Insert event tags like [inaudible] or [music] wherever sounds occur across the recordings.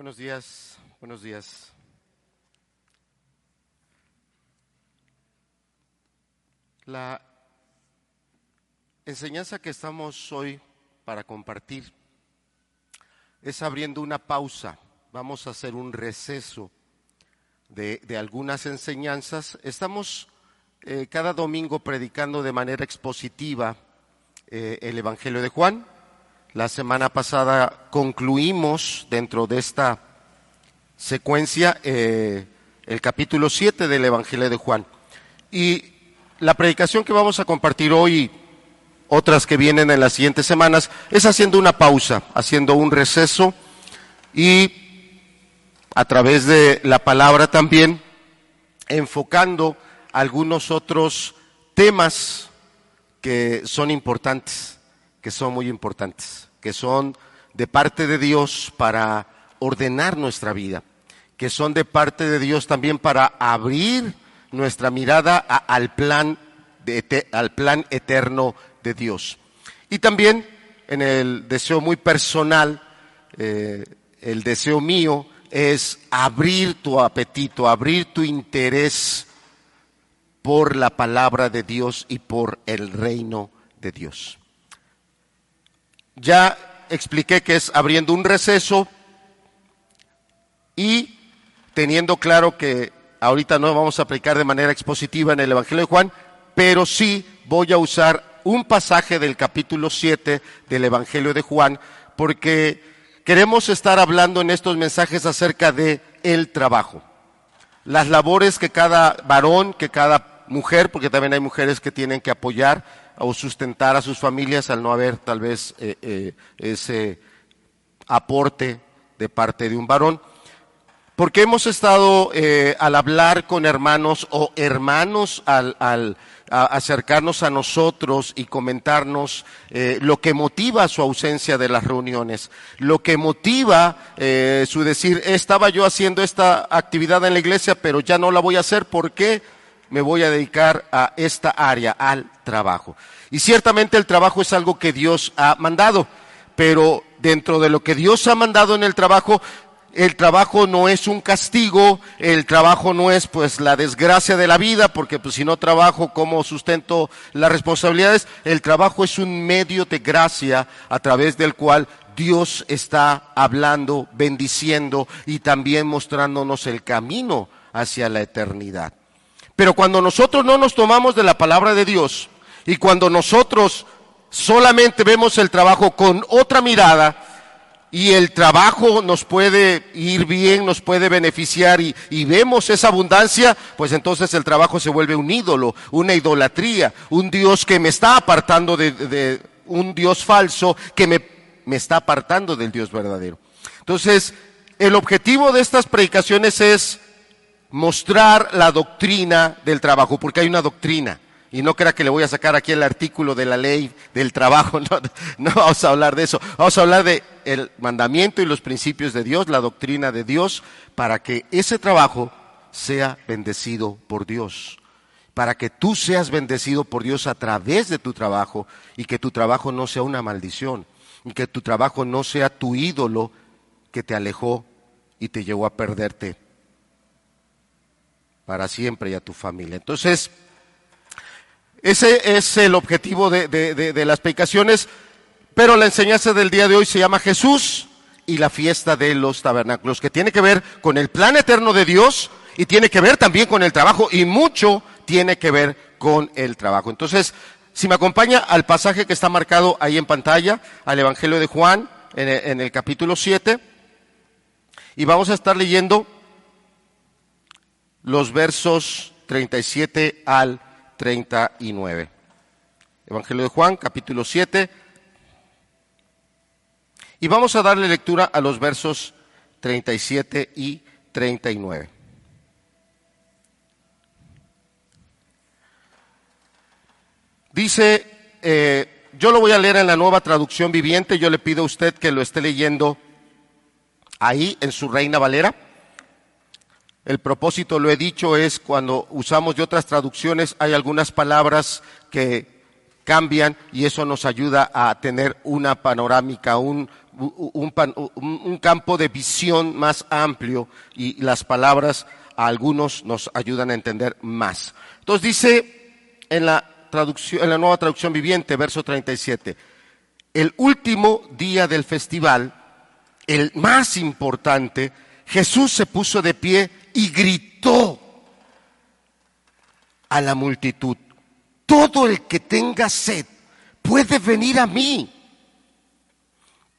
Buenos días, buenos días. La enseñanza que estamos hoy para compartir es abriendo una pausa. Vamos a hacer un receso de, de algunas enseñanzas. Estamos eh, cada domingo predicando de manera expositiva eh, el Evangelio de Juan. La semana pasada concluimos dentro de esta secuencia eh, el capítulo 7 del Evangelio de Juan. Y la predicación que vamos a compartir hoy, otras que vienen en las siguientes semanas, es haciendo una pausa, haciendo un receso y a través de la palabra también enfocando algunos otros temas que son importantes, que son muy importantes, que son de parte de Dios para ordenar nuestra vida, que son de parte de Dios también para abrir nuestra mirada al, plan de, al plan eterno de Dios. Y también en el deseo muy personal, eh, el deseo mío es abrir tu apetito, abrir tu interés por la palabra de Dios y por el reino de Dios. Ya expliqué que es abriendo un receso y teniendo claro que ahorita no vamos a aplicar de manera expositiva en el Evangelio de Juan, pero sí voy a usar un pasaje del capítulo 7 del Evangelio de Juan, porque queremos estar hablando en estos mensajes acerca de el trabajo. Las labores que cada varón, que cada mujer, porque también hay mujeres que tienen que apoyar o sustentar a sus familias al no haber tal vez eh, eh, ese aporte de parte de un varón. Porque hemos estado eh, al hablar con hermanos o hermanos al, acercarnos a nosotros y comentarnos lo que motiva su ausencia de las reuniones, lo que motiva su decir, estaba yo haciendo esta actividad en la iglesia, pero ya no la voy a hacer, ¿por qué? Me voy a dedicar a esta área, al trabajo. Y ciertamente el trabajo es algo que Dios ha mandado, pero dentro de lo que Dios ha mandado en el trabajo, el trabajo no es un castigo, el trabajo no es pues la desgracia de la vida, porque pues si no trabajo, ¿cómo sustento las responsabilidades? El trabajo es un medio de gracia a través del cual Dios está hablando, bendiciendo y también mostrándonos el camino hacia la eternidad. Pero cuando nosotros no nos tomamos de la palabra de Dios y cuando nosotros solamente vemos el trabajo con otra mirada, y el trabajo nos puede ir bien, nos puede beneficiar y, vemos esa abundancia, pues entonces el trabajo se vuelve un ídolo, una idolatría, un Dios que me está apartando de, de un Dios falso que me, me está apartando del Dios verdadero. Entonces, el objetivo de estas predicaciones es mostrar la doctrina del trabajo, porque hay una doctrina. Y no crea que le voy a sacar aquí el artículo de la ley del trabajo, [laughs] no, no vamos a hablar de eso. Vamos a hablar de el mandamiento y los principios de Dios, la doctrina de Dios, para que ese trabajo sea bendecido por Dios. Para que tú seas bendecido por Dios a través de tu trabajo y que tu trabajo no sea una maldición y que tu trabajo no sea tu ídolo que te alejó y te llevó a perderte para siempre y a tu familia. Entonces, ese es el objetivo de, las predicaciones, pero la enseñanza del día de hoy se llama Jesús y la fiesta de los tabernáculos, que tiene que ver con el plan eterno de Dios y tiene que ver también con el trabajo y mucho tiene que ver con el trabajo. Entonces, si me acompaña al pasaje que está marcado ahí en pantalla, al Evangelio de Juan, en el, en el capítulo 7, y vamos a estar leyendo los versos 37 al 39. Evangelio de Juan, capítulo 7. Y vamos a darle lectura a los versos 37 y 39. Dice, eh, yo lo voy a leer en la nueva traducción viviente, yo le pido a usted que lo esté leyendo ahí en su Reina Valera. El propósito, lo he dicho, es cuando usamos de otras traducciones, hay algunas palabras que cambian y eso nos ayuda a tener una panorámica, un, un, campo de visión más amplio y las palabras a algunos nos ayudan a entender más. Entonces dice en la, traducción, en la nueva traducción viviente, verso 37, el último día del festival, el más importante, Jesús se puso de pie y gritó a la multitud, todo el que tenga sed puede venir a mí.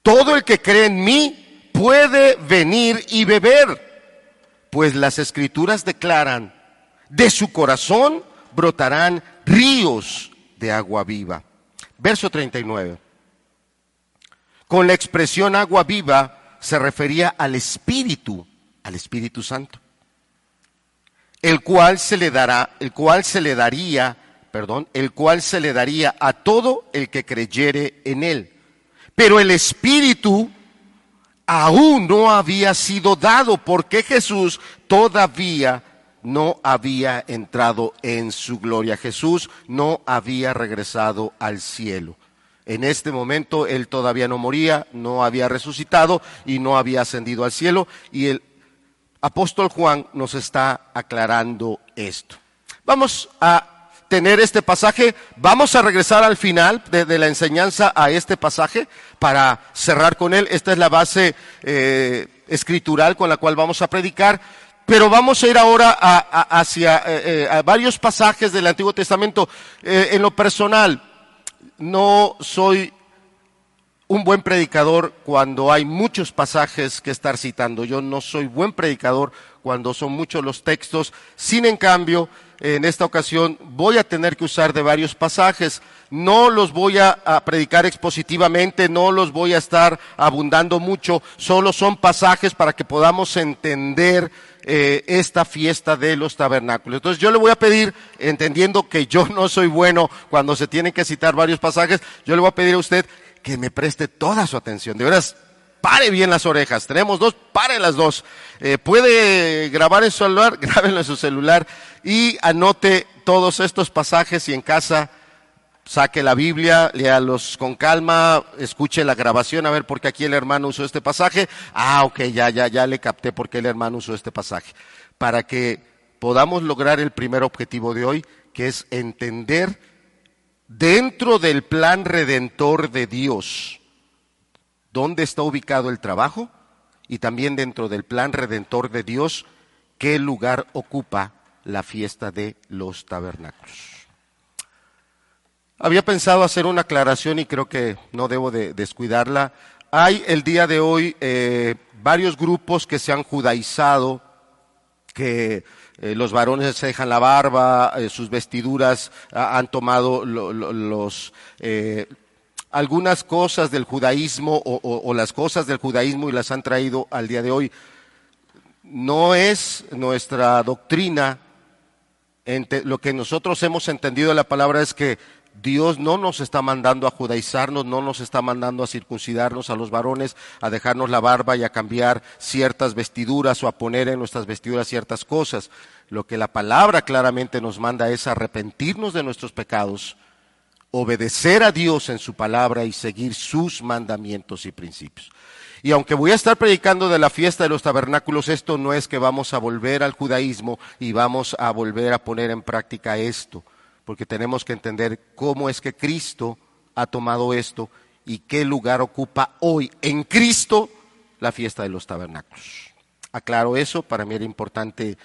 Todo el que cree en mí puede venir y beber, pues las escrituras declaran, de su corazón brotarán ríos de agua viva. Verso 39. Con la expresión agua viva se refería al Espíritu, al Espíritu Santo, el cual se le dará, el cual se le daría, perdón, el cual se le daría a todo el que creyere en él. Pero el Espíritu aún no había sido dado porque Jesús todavía no había entrado en su gloria. Jesús no había regresado al cielo. En este momento él todavía no moría, no había resucitado y no había ascendido al cielo. Y el apóstol Juan nos está aclarando esto. Vamos a tener este pasaje. Vamos a regresar al final de, la enseñanza a este pasaje para cerrar con él. Esta es la base eh, escritural con la cual vamos a predicar. Pero vamos a ir ahora hacia eh, eh, varios pasajes del Antiguo Testamento. en lo personal, no soy un buen predicador cuando hay muchos pasajes que estar citando. Yo no soy buen predicador cuando son muchos los textos. Sin en cambio, en esta ocasión voy a tener que usar de varios pasajes. No los voy a, predicar expositivamente, no los voy a estar abundando mucho, solo son pasajes para que podamos entender eh, esta fiesta de los tabernáculos. Entonces yo le voy a pedir, entendiendo que yo no soy bueno cuando se tienen que citar varios pasajes, yo le voy a pedir a usted que me preste toda su atención. De veras, pare bien las orejas. Tenemos dos, pare las dos. Eh, puede grabar en su celular, [laughs] grábenlo en su celular y anote todos estos pasajes y en casa saque la Biblia, léalos con calma, escuche la grabación a ver por qué aquí el hermano usó este pasaje. Ah, ok, ya, ya, ya le capté por qué el hermano usó este pasaje. Para que podamos lograr el primer objetivo de hoy, que es entender dentro del plan redentor de Dios dónde está ubicado el trabajo y también dentro del plan redentor de Dios qué lugar ocupa la fiesta de los tabernáculos. Había pensado hacer una aclaración y creo que no debo de descuidarla. Hay el día de hoy eh, varios grupos que se han judaizado, que eh, los varones se dejan la barba, eh, sus vestiduras ah, han tomado los, algunas cosas del judaísmo o, las cosas del judaísmo y las han traído al día de hoy. No es nuestra doctrina, lo que nosotros hemos entendido de la palabra es que Dios no nos está mandando a judaizarnos, no nos está mandando a circuncidarnos a los varones, a dejarnos la barba y a cambiar ciertas vestiduras o a poner en nuestras vestiduras ciertas cosas. Lo que la palabra claramente nos manda es arrepentirnos de nuestros pecados obedecer a Dios en su palabra y seguir sus mandamientos y principios. Y aunque voy a estar predicando de la fiesta de los tabernáculos, esto no es que vamos a volver al judaísmo y vamos a volver a poner en práctica esto, porque tenemos que entender cómo es que Cristo ha tomado esto y qué lugar ocupa hoy en Cristo la fiesta de los tabernáculos. Aclaro eso, para mí era importante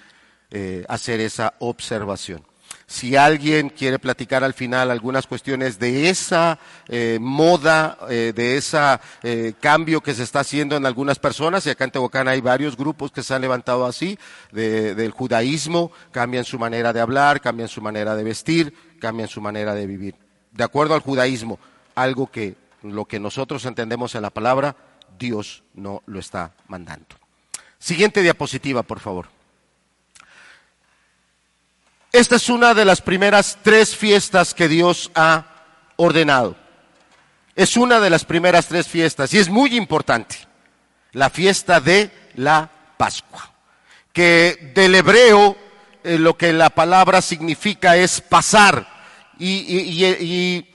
eh, hacer esa observación. Si alguien quiere platicar al final algunas cuestiones de esa eh, moda, eh, de ese eh, cambio que se está haciendo en algunas personas, y acá en Tehuacán hay varios grupos que se han levantado así, del judaísmo, cambian su manera de hablar, cambian su manera de vestir, cambian su manera de vivir. De acuerdo al judaísmo, algo que lo que nosotros entendemos en la palabra, Dios no lo está mandando. Siguiente diapositiva, por favor. Esta es una de las primeras tres fiestas que Dios ha ordenado. Es una de las primeras tres fiestas y es muy importante. La fiesta de la Pascua, que del hebreo eh, lo que la palabra significa es pasar. Y,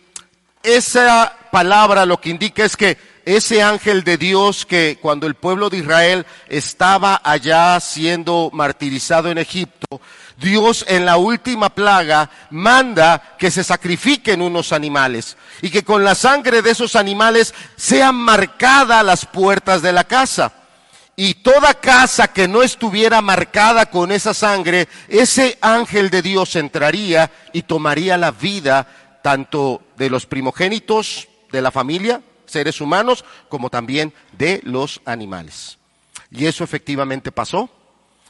esa palabra lo que indica es que ese ángel de Dios que cuando el pueblo de Israel estaba allá siendo martirizado en Egipto, Dios en la última plaga manda que se sacrifiquen unos animales y que con la sangre de esos animales sean marcadas las puertas de la casa. Y toda casa que no estuviera marcada con esa sangre, ese ángel de Dios entraría y tomaría la vida tanto de los primogénitos de la familia, seres humanos, como también de los animales. Y eso efectivamente pasó.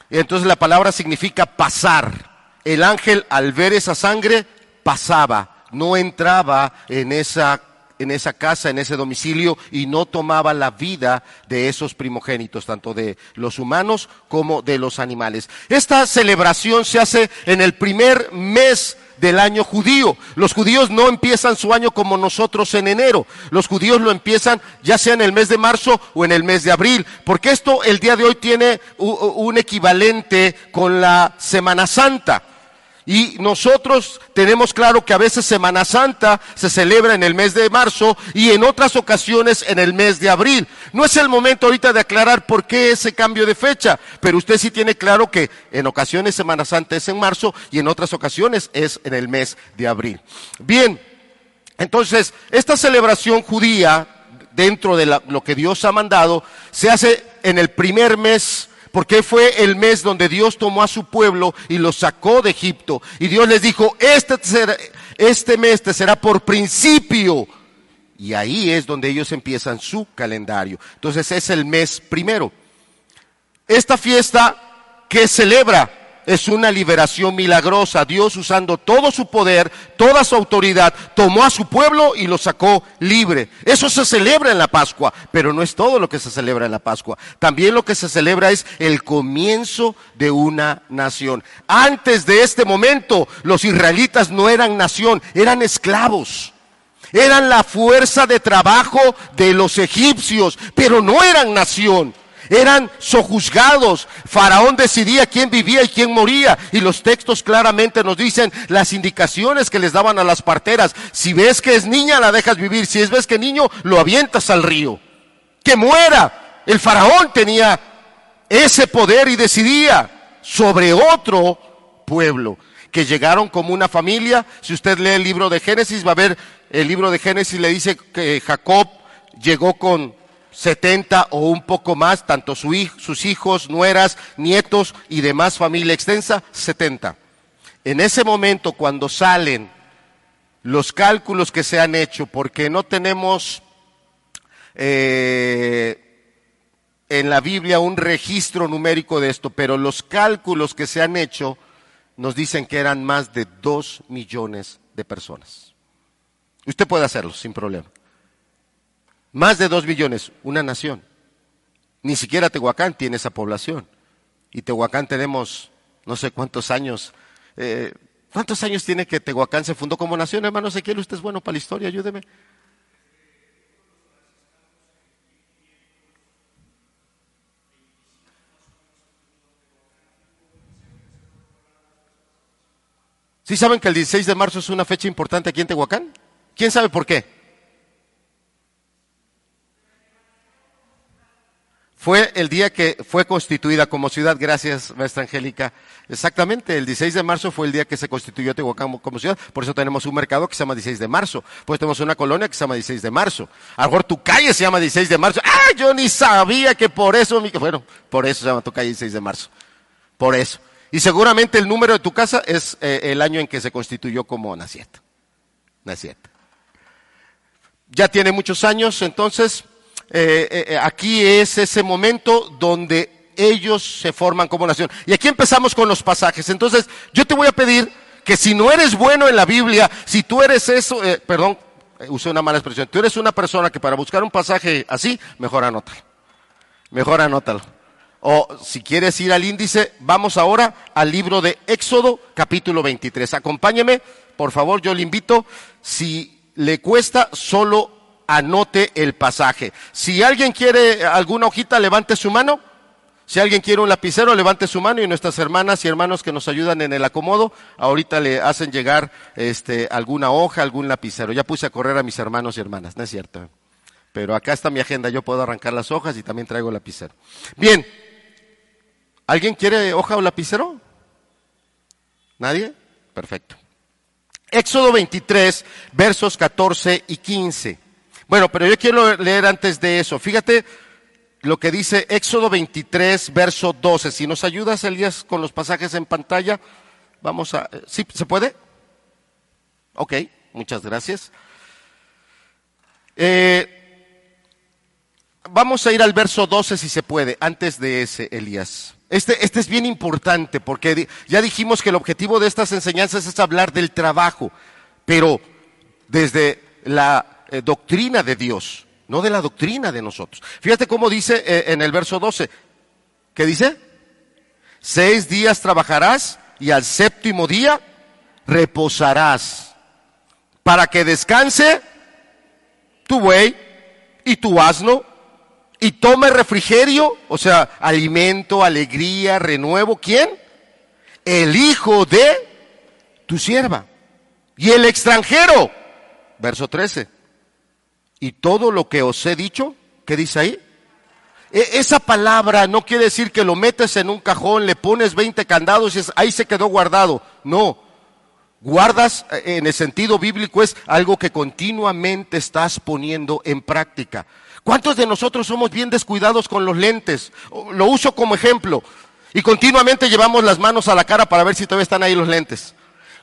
Entonces la palabra significa pasar. El ángel al ver esa sangre pasaba, no entraba en esa en esa casa, en ese domicilio, y no tomaba la vida de esos primogénitos, tanto de los humanos como de los animales. Esta celebración se hace en el primer mes del año judío. Los judíos no empiezan su año como nosotros en enero. Los judíos lo empiezan ya sea en el mes de marzo o en el mes de abril. Porque esto el día de hoy tiene un equivalente con la Semana Santa. Y nosotros tenemos claro que a veces Semana Santa se celebra en el mes de marzo y en otras ocasiones en el mes de abril. No es el momento ahorita de aclarar por qué ese cambio de fecha, pero usted sí tiene claro que en ocasiones Semana Santa es en marzo y en otras ocasiones es en el mes de abril. Bien, entonces esta celebración judía dentro de lo que Dios ha mandado se hace en el primer mes porque fue el mes donde Dios tomó a su pueblo y lo sacó de Egipto. Y Dios les dijo, este, este mes te será por principio. Y ahí es donde ellos empiezan su calendario. Entonces es el mes primero. Esta fiesta que celebra es una liberación milagrosa. Dios usando todo su poder, toda su autoridad, tomó a su pueblo y lo sacó libre. Eso se celebra en la Pascua, pero no es todo lo que se celebra en la Pascua. También lo que se celebra es el comienzo de una nación. Antes de este momento, los israelitas no eran nación, eran esclavos. Eran la fuerza de trabajo de los egipcios, pero no eran nación eran sojuzgados. Faraón decidía quién vivía y quién moría. Y los textos claramente nos dicen las indicaciones que les daban a las parteras. Si ves que es niña, la dejas vivir. Si es ves que niño, lo avientas al río. Que muera. El faraón tenía ese poder y decidía sobre otro pueblo que llegaron como una familia. Si usted lee el libro de Génesis, va a ver el libro de Génesis le dice que Jacob llegó con 70 o un poco más, tanto sus hijos, nueras, nietos y demás familia extensa, 70. En ese momento, cuando salen los cálculos que se han hecho, porque no tenemos eh, en la Biblia un registro numérico de esto, pero los cálculos que se han hecho nos dicen que eran más de dos millones de personas. Usted puede hacerlo sin problema. Más de dos millones, una nación. Ni siquiera Tehuacán tiene esa población. Y Tehuacán tenemos no sé cuántos años. Eh, ¿Cuántos años tiene que Tehuacán se fundó como nación, hermano Ezequiel? Usted es bueno para la historia, ayúdeme. ¿Sí saben que el 16 de marzo es una fecha importante aquí en Tehuacán? ¿Quién sabe por qué? Fue el día que fue constituida como ciudad, gracias, maestra Angélica. Exactamente, el 16 de marzo fue el día que se constituyó Tehuacán como ciudad. Por eso tenemos un mercado que se llama 16 de marzo. Pues tenemos una colonia que se llama 16 de marzo. A lo mejor tu calle se llama 16 de marzo. ¡Ah! Yo ni sabía que por eso, bueno, por eso se llama tu calle 16 de marzo. Por eso. Y seguramente el número de tu casa es eh, el año en que se constituyó como Nacieta. Nacieta. Ya tiene muchos años, entonces, eh, eh, eh, aquí es ese momento donde ellos se forman como nación. Y aquí empezamos con los pasajes. Entonces, yo te voy a pedir que si no eres bueno en la Biblia, si tú eres eso, perdón, usé una mala expresión, tú eres una persona que para buscar un pasaje así, mejor anótalo. Mejor anótalo. O si quieres ir al índice, vamos ahora al libro de Éxodo, capítulo 23. Acompáñeme, por favor, yo le invito. Si le cuesta, solo anote el pasaje. Si alguien quiere alguna hojita, levante su mano. Si alguien quiere un lapicero, levante su mano y nuestras hermanas y hermanos que nos ayudan en el acomodo, ahorita le hacen llegar este, alguna hoja, algún lapicero. Ya puse a correr a mis hermanos y hermanas, no es cierto. Pero acá está mi agenda, yo puedo arrancar las hojas y también traigo lapicero. Bien, ¿alguien quiere hoja o lapicero? ¿Nadie? Perfecto. Éxodo 23, versos 14 y 15. Bueno, pero yo quiero leer antes de eso. Fíjate lo que dice Éxodo 23, verso 12. Si nos ayudas, Elías, con los pasajes en pantalla, vamos a... ¿Sí? ¿Se puede? Ok, muchas gracias. Eh, vamos a ir al verso 12 si se puede, antes de ese, Elías. Este, este es bien importante porque ya dijimos que el objetivo de estas enseñanzas es hablar del trabajo, pero desde la eh, doctrina de Dios, no de la doctrina de nosotros. Fíjate cómo dice eh, en el verso 12. ¿Qué dice? Seis días trabajarás y al séptimo día reposarás para que descanse tu buey y tu asno y tome refrigerio, o sea, alimento, alegría, renuevo. ¿Quién? El hijo de tu sierva. Y el extranjero, verso 13. Y todo lo que os he dicho, ¿qué dice ahí? E, esa palabra no quiere decir que lo metes en un cajón, le pones 20 candados y ahí se quedó guardado. No. Guardas eh, en el sentido bíblico es algo que continuamente estás poniendo en práctica. ¿Cuántos de nosotros somos bien descuidados con los lentes? Lo uso como ejemplo. Y continuamente llevamos las manos a la cara para ver si todavía están ahí los lentes.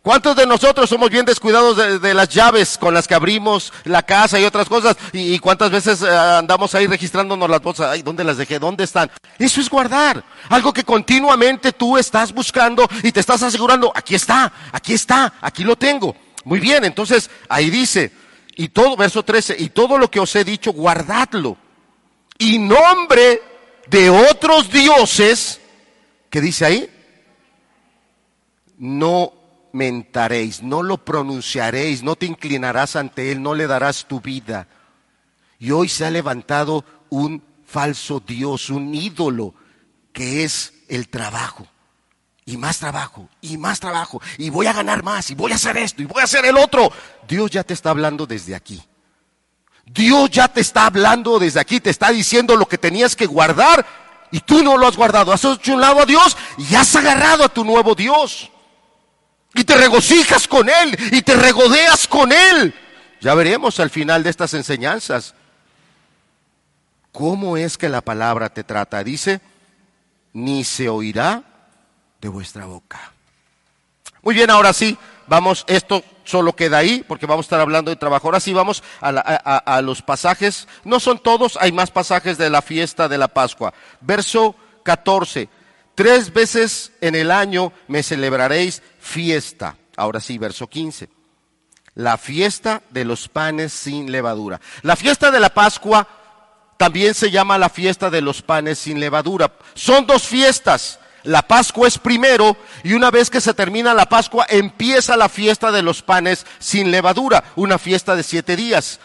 ¿Cuántos de nosotros somos bien descuidados de, las llaves con las que abrimos la casa y otras cosas? ¿Y, cuántas veces eh, andamos ahí registrándonos las bolsas? Ay, ¿dónde las dejé? ¿Dónde están? Eso es guardar. Algo que continuamente tú estás buscando y te estás asegurando, aquí está, aquí está, aquí lo tengo. Muy bien, entonces ahí dice, y todo, verso 13, y todo lo que os he dicho, guardadlo. Y nombre de otros dioses, ¿qué dice ahí? No mentaréis, no lo pronunciaréis, no te inclinarás ante él, no le darás tu vida. Y hoy se ha levantado un falso Dios, un ídolo, que es el trabajo y más trabajo, y más trabajo, y voy a ganar más, y voy a hacer esto, y voy a hacer el otro. Dios ya te está hablando desde aquí. Dios ya te está hablando desde aquí, te está diciendo lo que tenías que guardar, y tú no lo has guardado. Has hecho un lado a Dios y has agarrado a tu nuevo Dios. Y te regocijas con Él, y te regodeas con Él. Ya veremos al final de estas enseñanzas cómo es que la palabra te trata. Dice, ni se oirá de vuestra boca. Muy bien, ahora sí, vamos, esto solo queda ahí, porque vamos a estar hablando de trabajo. Ahora sí, vamos a, los pasajes, no son todos, hay más pasajes de la fiesta de la Pascua. Verso 14, tres veces en el año me celebraréis fiesta. Ahora sí, verso 15. La fiesta de los panes sin levadura. La fiesta de la Pascua también se llama la fiesta de los panes sin levadura. Son dos fiestas. La Pascua es primero y una vez que se termina la Pascua empieza la fiesta de los panes sin levadura, una fiesta de siete días.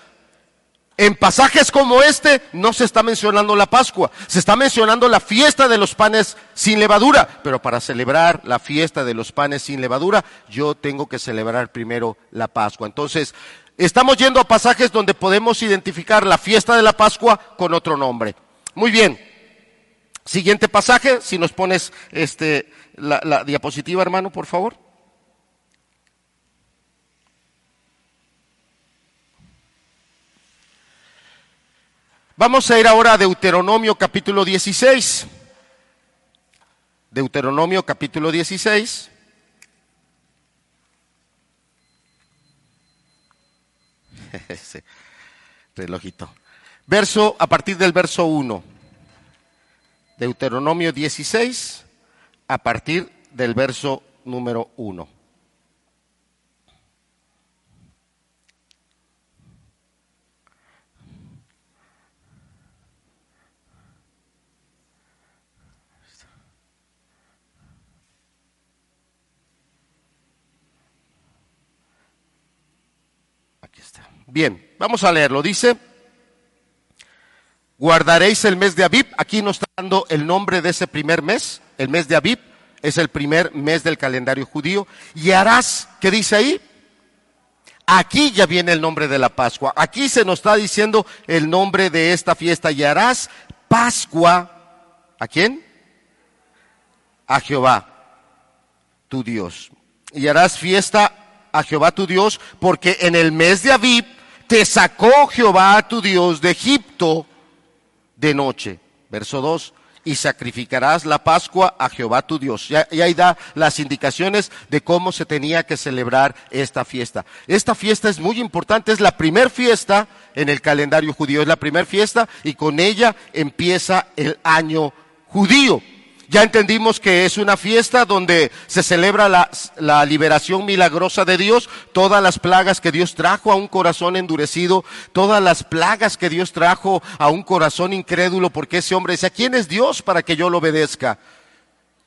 En pasajes como este no se está mencionando la Pascua, se está mencionando la fiesta de los panes sin levadura, pero para celebrar la fiesta de los panes sin levadura yo tengo que celebrar primero la Pascua. Entonces, estamos yendo a pasajes donde podemos identificar la fiesta de la Pascua con otro nombre. Muy bien, Siguiente pasaje, si nos pones este, la, la diapositiva, hermano, por favor. Vamos a ir ahora a Deuteronomio capítulo 16. Deuteronomio capítulo 16. [laughs] relojito. Verso, a partir del verso 1. Deuteronomio 16, a partir del verso número 1. Aquí está. Bien, vamos a leerlo. Dice, Guardaréis el mes de Abib. Aquí nos está dando el nombre de ese primer mes. El mes de Abib es el primer mes del calendario judío. Y harás, ¿qué dice ahí? Aquí ya viene el nombre de la Pascua. Aquí se nos está diciendo el nombre de esta fiesta. Y harás Pascua. ¿A quién? A Jehová, tu Dios. Y harás fiesta a Jehová tu Dios, porque en el mes de Abib te sacó Jehová tu Dios de Egipto de noche. Verso 2 y sacrificarás la Pascua a Jehová tu Dios. Y ahí da las indicaciones de cómo se tenía que celebrar esta fiesta. Esta fiesta es muy importante, es la primer fiesta en el calendario judío, es la primera fiesta y con ella empieza el año judío. Ya entendimos que es una fiesta donde se celebra la, la, liberación milagrosa de Dios, todas las plagas que Dios trajo a un corazón endurecido, todas las plagas que Dios trajo a un corazón incrédulo, porque ese hombre decía, ¿quién es Dios para que yo lo obedezca?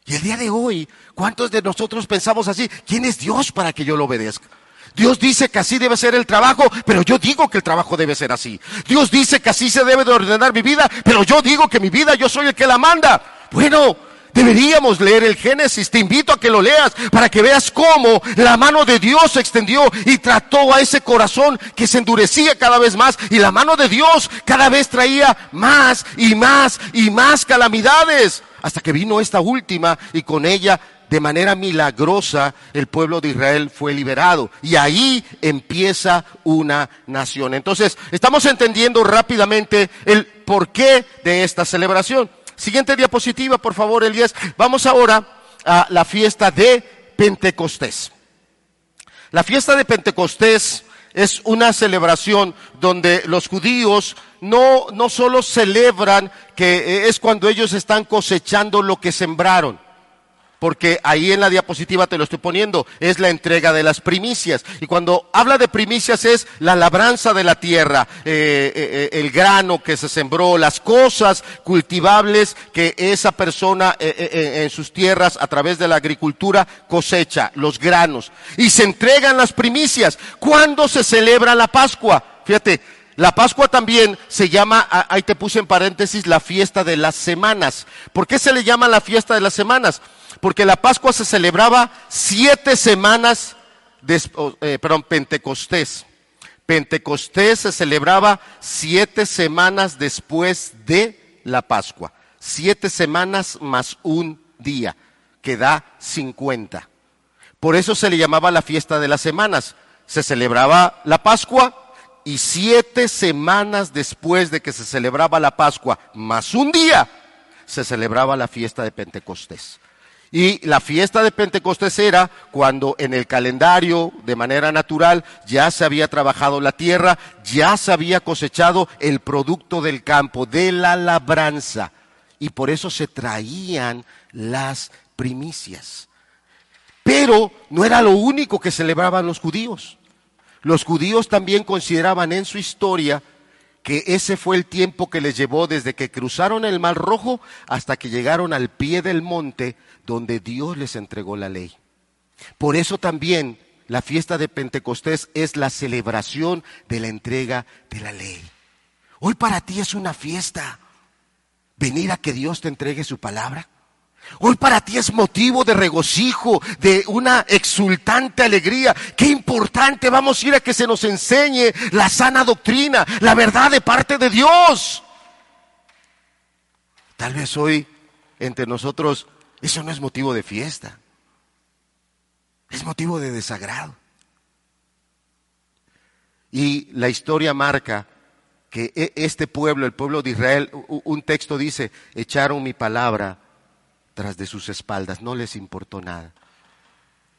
Y el día de hoy, ¿cuántos de nosotros pensamos así? ¿Quién es Dios para que yo lo obedezca? Dios dice que así debe ser el trabajo, pero yo digo que el trabajo debe ser así. Dios dice que así se debe de ordenar mi vida, pero yo digo que mi vida yo soy el que la manda. Bueno, Deberíamos leer el Génesis, te invito a que lo leas para que veas cómo la mano de Dios se extendió y trató a ese corazón que se endurecía cada vez más y la mano de Dios cada vez traía más y más y más calamidades hasta que vino esta última y con ella de manera milagrosa el pueblo de Israel fue liberado. Y ahí empieza una nación. Entonces, estamos entendiendo rápidamente el porqué de esta celebración. Siguiente diapositiva, por favor, Elías. Vamos ahora a la fiesta de Pentecostés. La fiesta de Pentecostés es una celebración donde los judíos no, no solo celebran que es cuando ellos están cosechando lo que sembraron, porque ahí en la diapositiva te lo estoy poniendo, es la entrega de las primicias. Y cuando habla de primicias es la labranza de la tierra, eh, eh, eh el grano que se sembró, las cosas cultivables que esa persona en sus tierras a través de la agricultura cosecha, los granos. Y se entregan las primicias. ¿Cuándo se celebra la Pascua? Fíjate, la Pascua también se llama, ahí te puse en paréntesis, la fiesta de las semanas. ¿Por qué se le llama la fiesta de las semanas? Porque la Pascua se celebraba siete semanas, de, eh, perdón, Pentecostés. Pentecostés se celebraba siete semanas después de la Pascua. Siete semanas más un día, que da cincuenta. Por eso se le llamaba la fiesta de las semanas. Se celebraba la Pascua y siete semanas después de que se celebraba la Pascua, más un día, se celebraba la fiesta de Pentecostés. Y la fiesta de Pentecostés era cuando en el calendario, de manera natural, ya se había trabajado la tierra, ya se había cosechado el producto del campo, de la labranza. Y por eso se traían las primicias. Pero no era lo único que celebraban los judíos. Los judíos también consideraban en su historia que ese fue el tiempo que les llevó desde que cruzaron el Mar Rojo hasta que llegaron al pie del monte donde Dios les entregó la ley. Por eso también la fiesta de Pentecostés es la celebración de la entrega de la ley. Hoy para ti es una fiesta venir a que Dios te entregue su palabra. Hoy para ti es motivo de regocijo, de una exultante alegría. Qué importante vamos a ir a que se nos enseñe la sana doctrina, la verdad de parte de Dios. Tal vez hoy entre nosotros eso no es motivo de fiesta, es motivo de desagrado. Y la historia marca que e, este pueblo, el pueblo de Israel, un texto dice, echaron mi palabra tras de sus espaldas, no les importó nada.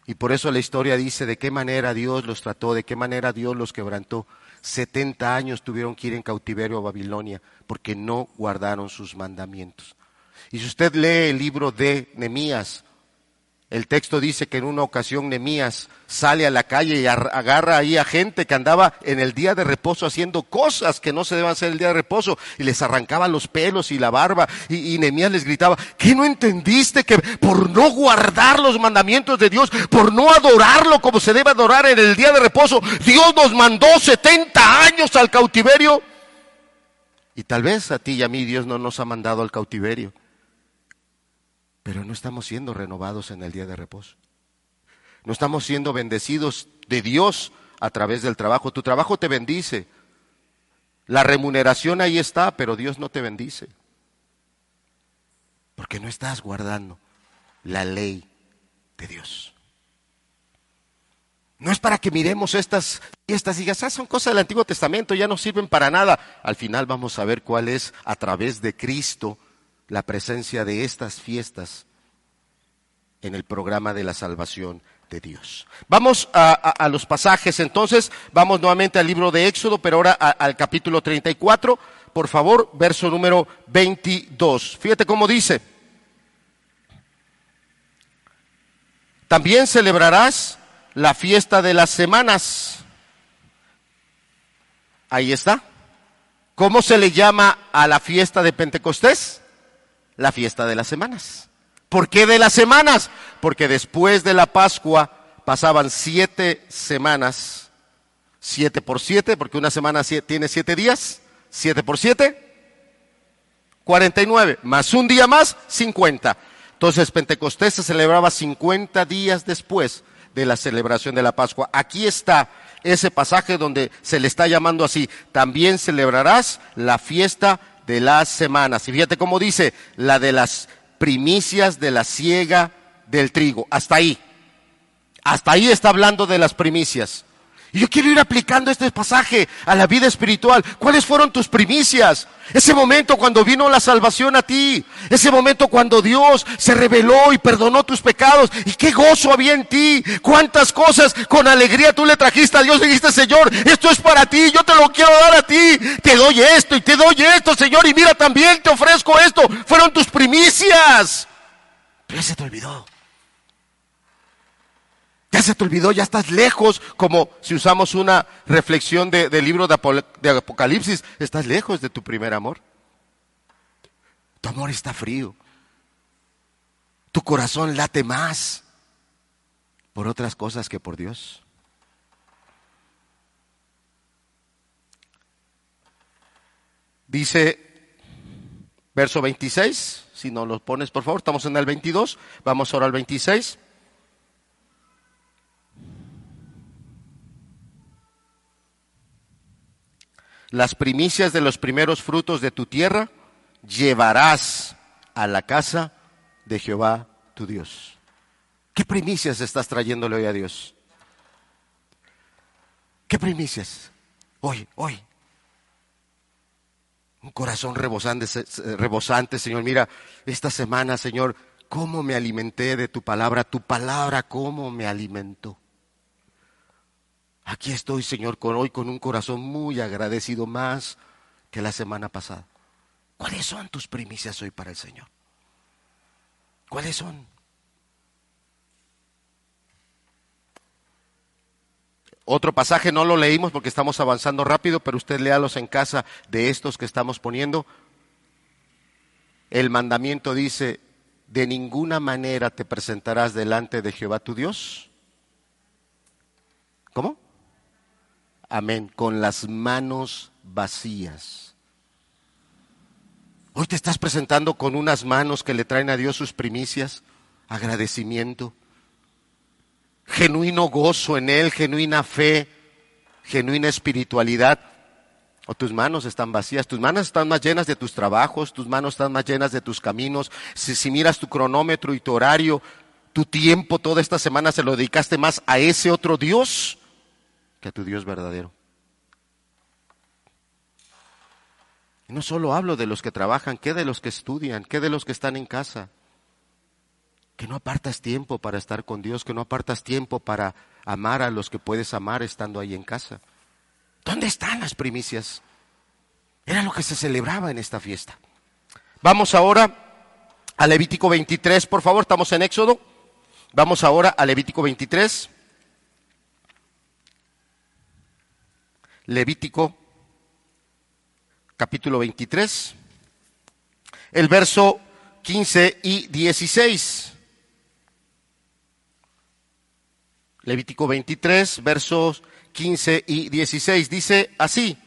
Y por eso la historia dice de qué manera Dios los trató, de qué manera Dios los quebrantó. Setenta años tuvieron que ir en cautiverio a Babilonia porque no guardaron sus mandamientos. Y si usted lee el libro de Nemías, el texto dice que en una ocasión Nemías sale a la calle y agarra ahí a gente que andaba en el día de reposo haciendo cosas que no se deben hacer el día de reposo y les arrancaba los pelos y la barba y, y Nemías les gritaba, ¿qué no entendiste que por no guardar los mandamientos de Dios, por no adorarlo como se debe adorar en el día de reposo, Dios nos mandó 70 años al cautiverio? Y tal vez a ti y a mí Dios no nos ha mandado al cautiverio, pero no estamos siendo renovados en el día de reposo. No estamos siendo bendecidos de Dios a través del trabajo. Tu trabajo te bendice. La remuneración ahí está, pero Dios no te bendice. Porque no estás guardando la ley de Dios. No es para que miremos estas fiestas y digas, ah, son cosas del Antiguo Testamento, ya no sirven para nada. Al final vamos a ver cuál es, a través de Cristo, la presencia de estas fiestas en el programa de la salvación de Dios. Vamos a, los pasajes entonces, vamos nuevamente al libro de Éxodo, pero ahora al capítulo 34, por favor, verso número 22. Fíjate cómo dice. También celebrarás la fiesta de las semanas. Ahí está. ¿Cómo se le llama a la fiesta de Pentecostés? La fiesta de las semanas. ¿Por qué de las semanas? Porque después de la Pascua pasaban siete semanas, siete por siete, porque una semana tiene siete días, siete por siete, cuarenta y nueve, más un día más, cincuenta. Entonces Pentecostés se celebraba cincuenta días después de la celebración de la Pascua. Aquí está ese pasaje donde se le está llamando así, también celebrarás la fiesta de las semanas. Y fíjate cómo dice, la de las primicias de la siega del trigo. Hasta ahí. Hasta ahí está hablando de las primicias. Y yo quiero ir aplicando este pasaje a la vida espiritual. ¿Cuáles fueron tus primicias? Ese momento cuando vino la salvación a ti. Ese momento cuando Dios se reveló y perdonó tus pecados. Y qué gozo había en ti. Cuántas cosas con alegría tú le trajiste a Dios. Dijiste, Señor, esto es para ti. Yo te lo quiero dar a ti. Te doy esto y te doy esto, Señor. Y mira, también te ofrezco esto. Fueron tus primicias. Pero se te olvidó. Ya se te olvidó, ya estás lejos, como si usamos una reflexión del libro de, de Apocalipsis, estás lejos de tu primer amor. Tu amor está frío. Tu corazón late más por otras cosas que por Dios. Dice verso 26, si no lo pones por favor, estamos en el 22, vamos ahora al 26. Las primicias de los primeros frutos de tu tierra llevarás a la casa de Jehová tu Dios. ¿Qué primicias estás trayéndole hoy a Dios? ¿Qué primicias? Hoy, hoy. Un corazón rebosante, rebosante, Señor. Mira, esta semana, Señor, cómo me alimenté de tu palabra, tu palabra cómo me alimentó. Aquí estoy, Señor, con hoy con un corazón muy agradecido más que la semana pasada. ¿Cuáles son tus primicias hoy para el Señor? ¿Cuáles son? Otro pasaje no lo leímos porque estamos avanzando rápido, pero usted léalos en casa de estos que estamos poniendo. El mandamiento dice, de ninguna manera te presentarás delante de Jehová tu Dios. ¿Cómo? Amén, con las manos vacías. Hoy te estás presentando con unas manos que le traen a Dios sus primicias, agradecimiento, genuino gozo en Él, genuina fe, genuina espiritualidad. O tus manos están vacías, tus manos están más llenas de tus trabajos, tus manos están más llenas de tus caminos. Si, si miras tu cronómetro y tu horario, tu tiempo toda esta semana se lo dedicaste más a ese otro Dios que a tu Dios verdadero. Y no solo hablo de los que trabajan, ¿qué de los que estudian? ¿Qué de los que están en casa? Que no apartas tiempo para estar con Dios, que no apartas tiempo para amar a los que puedes amar estando ahí en casa. ¿Dónde están las primicias? Era lo que se celebraba en esta fiesta. Vamos ahora a Levítico 23, por favor, estamos en Éxodo. Vamos ahora a Levítico 23. Levítico capítulo 23, el verso 15 y 16. Levítico 23, versos 15 y 16. Dice así,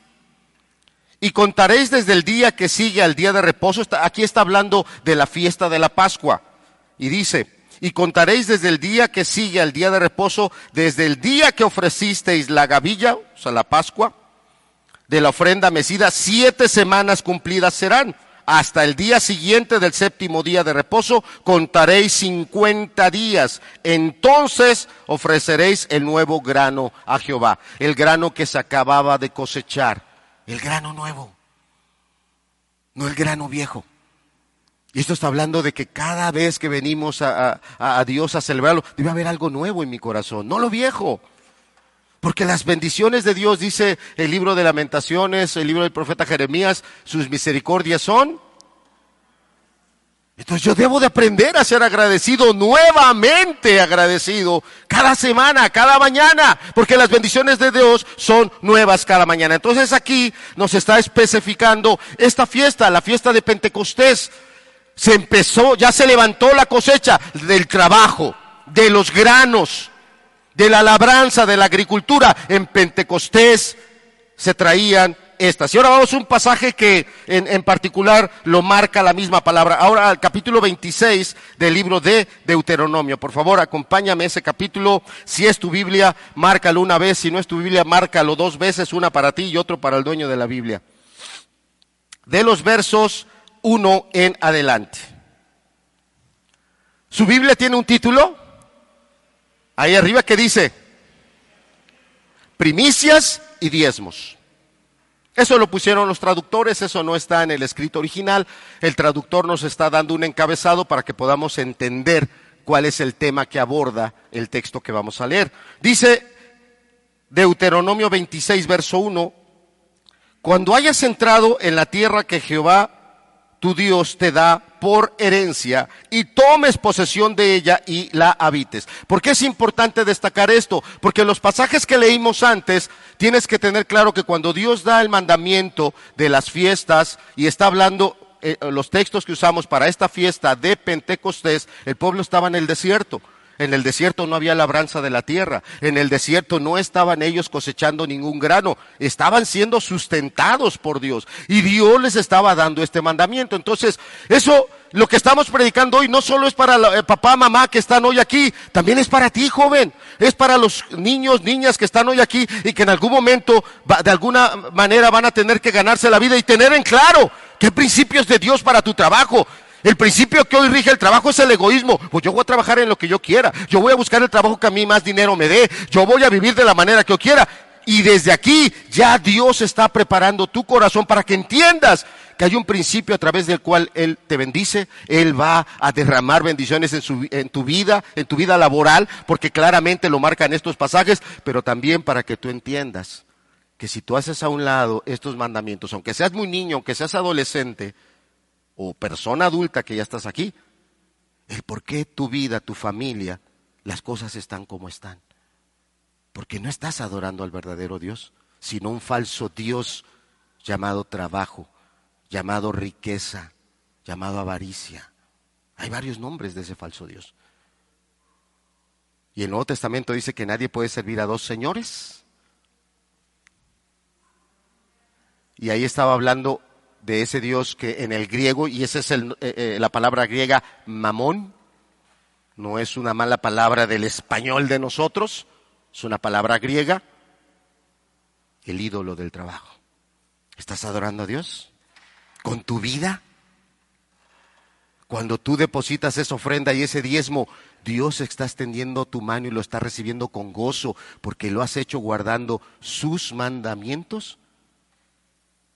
Y contaréis desde el día que sigue al día de reposo. Aquí está hablando de la fiesta de la Pascua. Y dice, y contaréis desde el día que sigue al día de reposo, desde el día que ofrecisteis la gavilla, o sea, la Pascua, de la ofrenda mecida, siete semanas cumplidas serán. Hasta el día siguiente del séptimo día de reposo contaréis cincuenta días. Entonces ofreceréis el nuevo grano a Jehová, el grano que se acababa de cosechar, el grano nuevo, no el grano viejo. Y esto está hablando de que cada vez que venimos a, a Dios a celebrarlo, debe haber algo nuevo en mi corazón, no lo viejo. Porque las bendiciones de Dios, dice el libro de lamentaciones, el libro del profeta Jeremías, sus misericordias son. Entonces yo debo de aprender a ser agradecido, nuevamente agradecido, cada semana, cada mañana, porque las bendiciones de Dios son nuevas cada mañana. Entonces aquí nos está especificando esta fiesta, la fiesta de Pentecostés. Se empezó, ya se levantó la cosecha del trabajo, de los granos, de la labranza, de la agricultura. En Pentecostés se traían estas. Y ahora vamos a un pasaje que en, en, particular lo marca la misma palabra. Ahora al capítulo 26 del libro de Deuteronomio. Por favor, acompáñame ese capítulo. Si es tu Biblia, márcalo una vez. Si no es tu Biblia, márcalo dos veces, una para ti y otro para el dueño de la Biblia. De los versos 1 en adelante. ¿Su Biblia tiene un título? Ahí arriba que dice, primicias y diezmos. Eso lo pusieron los traductores, eso no está en el escrito original. El traductor nos está dando un encabezado para que podamos entender cuál es el tema que aborda el texto que vamos a leer. Dice Deuteronomio 26, verso 1, cuando hayas entrado en la tierra que Jehová tu Dios te da por herencia y tomes posesión de ella y la habites. ¿Por qué es importante destacar esto? Porque los pasajes que leímos antes tienes que tener claro que cuando Dios da el mandamiento de las fiestas y está hablando eh, los textos que usamos para esta fiesta de Pentecostés, el pueblo estaba en el desierto. En el desierto no había labranza de la tierra. En el desierto no estaban ellos cosechando ningún grano. Estaban siendo sustentados por Dios. Y Dios les estaba dando este mandamiento. Entonces, eso, lo que estamos predicando hoy, no solo es para el eh, papá, mamá que están hoy aquí, también es para ti, joven. Es para los niños, niñas que están hoy aquí y que en algún momento, de alguna manera, van a tener que ganarse la vida y tener en claro qué principios de Dios para tu trabajo, el principio que hoy rige el trabajo es el egoísmo. Pues yo voy a trabajar en lo que yo quiera. Yo voy a buscar el trabajo que a mí más dinero me dé. Yo voy a vivir de la manera que yo quiera. Y desde aquí ya Dios está preparando tu corazón para que entiendas que hay un principio a través del cual Él te bendice. Él va a derramar bendiciones en, en tu vida, en tu vida laboral, porque claramente lo marcan estos pasajes, pero también para que tú entiendas que si tú haces a un lado estos mandamientos, aunque seas muy niño, aunque seas adolescente, o persona adulta que ya estás aquí, el por qué tu vida, tu familia, las cosas están como están. Porque no estás adorando al verdadero Dios, sino un falso Dios llamado trabajo, llamado riqueza, llamado avaricia. Hay varios nombres de ese falso Dios. Y el Nuevo Testamento dice que nadie puede servir a dos señores. Y ahí estaba hablando de ese Dios que en el griego, y esa es eh, eh, la palabra griega mamón, no es una mala palabra del español de nosotros, es una palabra griega, el ídolo del trabajo. ¿Estás adorando a Dios? ¿Con tu vida? Cuando tú depositas esa ofrenda y ese diezmo, Dios está extendiendo tu mano y lo está recibiendo con gozo porque lo has hecho guardando sus mandamientos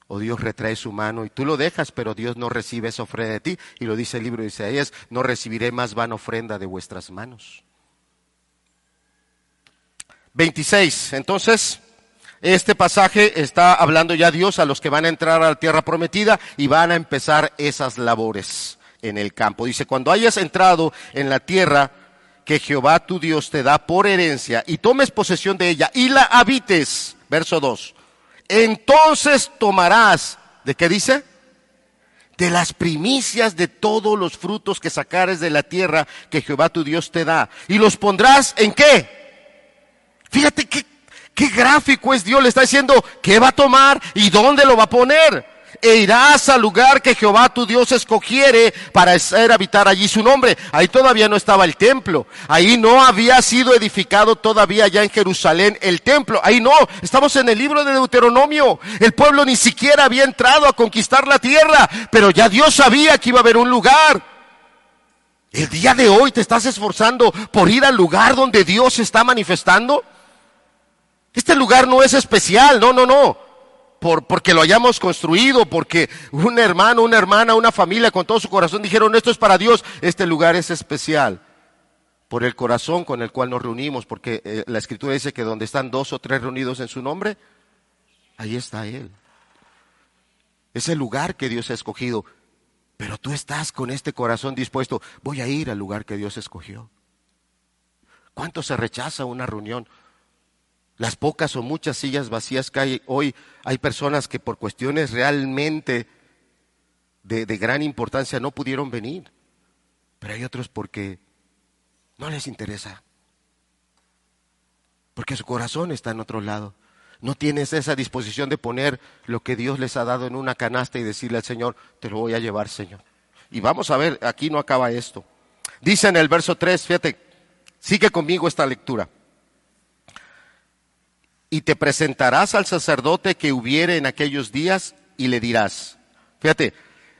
o Dios retrae su mano y tú lo dejas, pero Dios no recibe esa ofrenda de ti. Y lo dice el libro de Isaías, no recibiré más vana ofrenda de vuestras manos. 26. Entonces, este pasaje está hablando ya Dios a los que van a entrar a la tierra prometida y van a empezar esas labores en el campo. Dice, cuando hayas entrado en la tierra que Jehová tu Dios te da por herencia y tomes posesión de ella y la habites, verso 2 entonces tomarás, ¿de qué dice? De las primicias de todos los frutos que sacares de la tierra que Jehová tu Dios te da. Y los pondrás en qué? Fíjate qué, Qué gráfico es Dios, le está diciendo qué va a tomar y dónde lo va a poner. E irás al lugar que Jehová tu Dios escogiere para hacer habitar allí su nombre. Ahí todavía no estaba el templo. Ahí no había sido edificado todavía ya en Jerusalén el templo. Ahí no. Estamos en el libro de Deuteronomio. El pueblo ni siquiera había entrado a conquistar la tierra. Pero ya Dios sabía que iba a haber un lugar. El día de hoy te estás esforzando por ir al lugar donde Dios se está manifestando. Este lugar no es especial, no, no, no. Por, porque lo hayamos construido, porque un hermano, una hermana, una familia con todo su corazón dijeron, esto es para Dios, este lugar es especial. Por el corazón con el cual nos reunimos, porque eh, la escritura dice que donde están dos o tres reunidos en su nombre, ahí está Él. Es el lugar que Dios ha escogido. Pero tú estás con este corazón dispuesto, voy a ir al lugar que Dios escogió. ¿Cuánto se rechaza una reunión? Las pocas o muchas sillas vacías que hay hoy, hay personas que por cuestiones realmente de, gran importancia no pudieron venir. Pero hay otros porque no les interesa. Porque su corazón está en otro lado. No tienes esa disposición de poner lo que Dios les ha dado en una canasta y decirle al Señor, te lo voy a llevar, Señor. Y vamos a ver, aquí no acaba esto. Dice en el verso 3, fíjate, sigue conmigo esta lectura y te presentarás al sacerdote que hubiere en aquellos días y le dirás. Fíjate,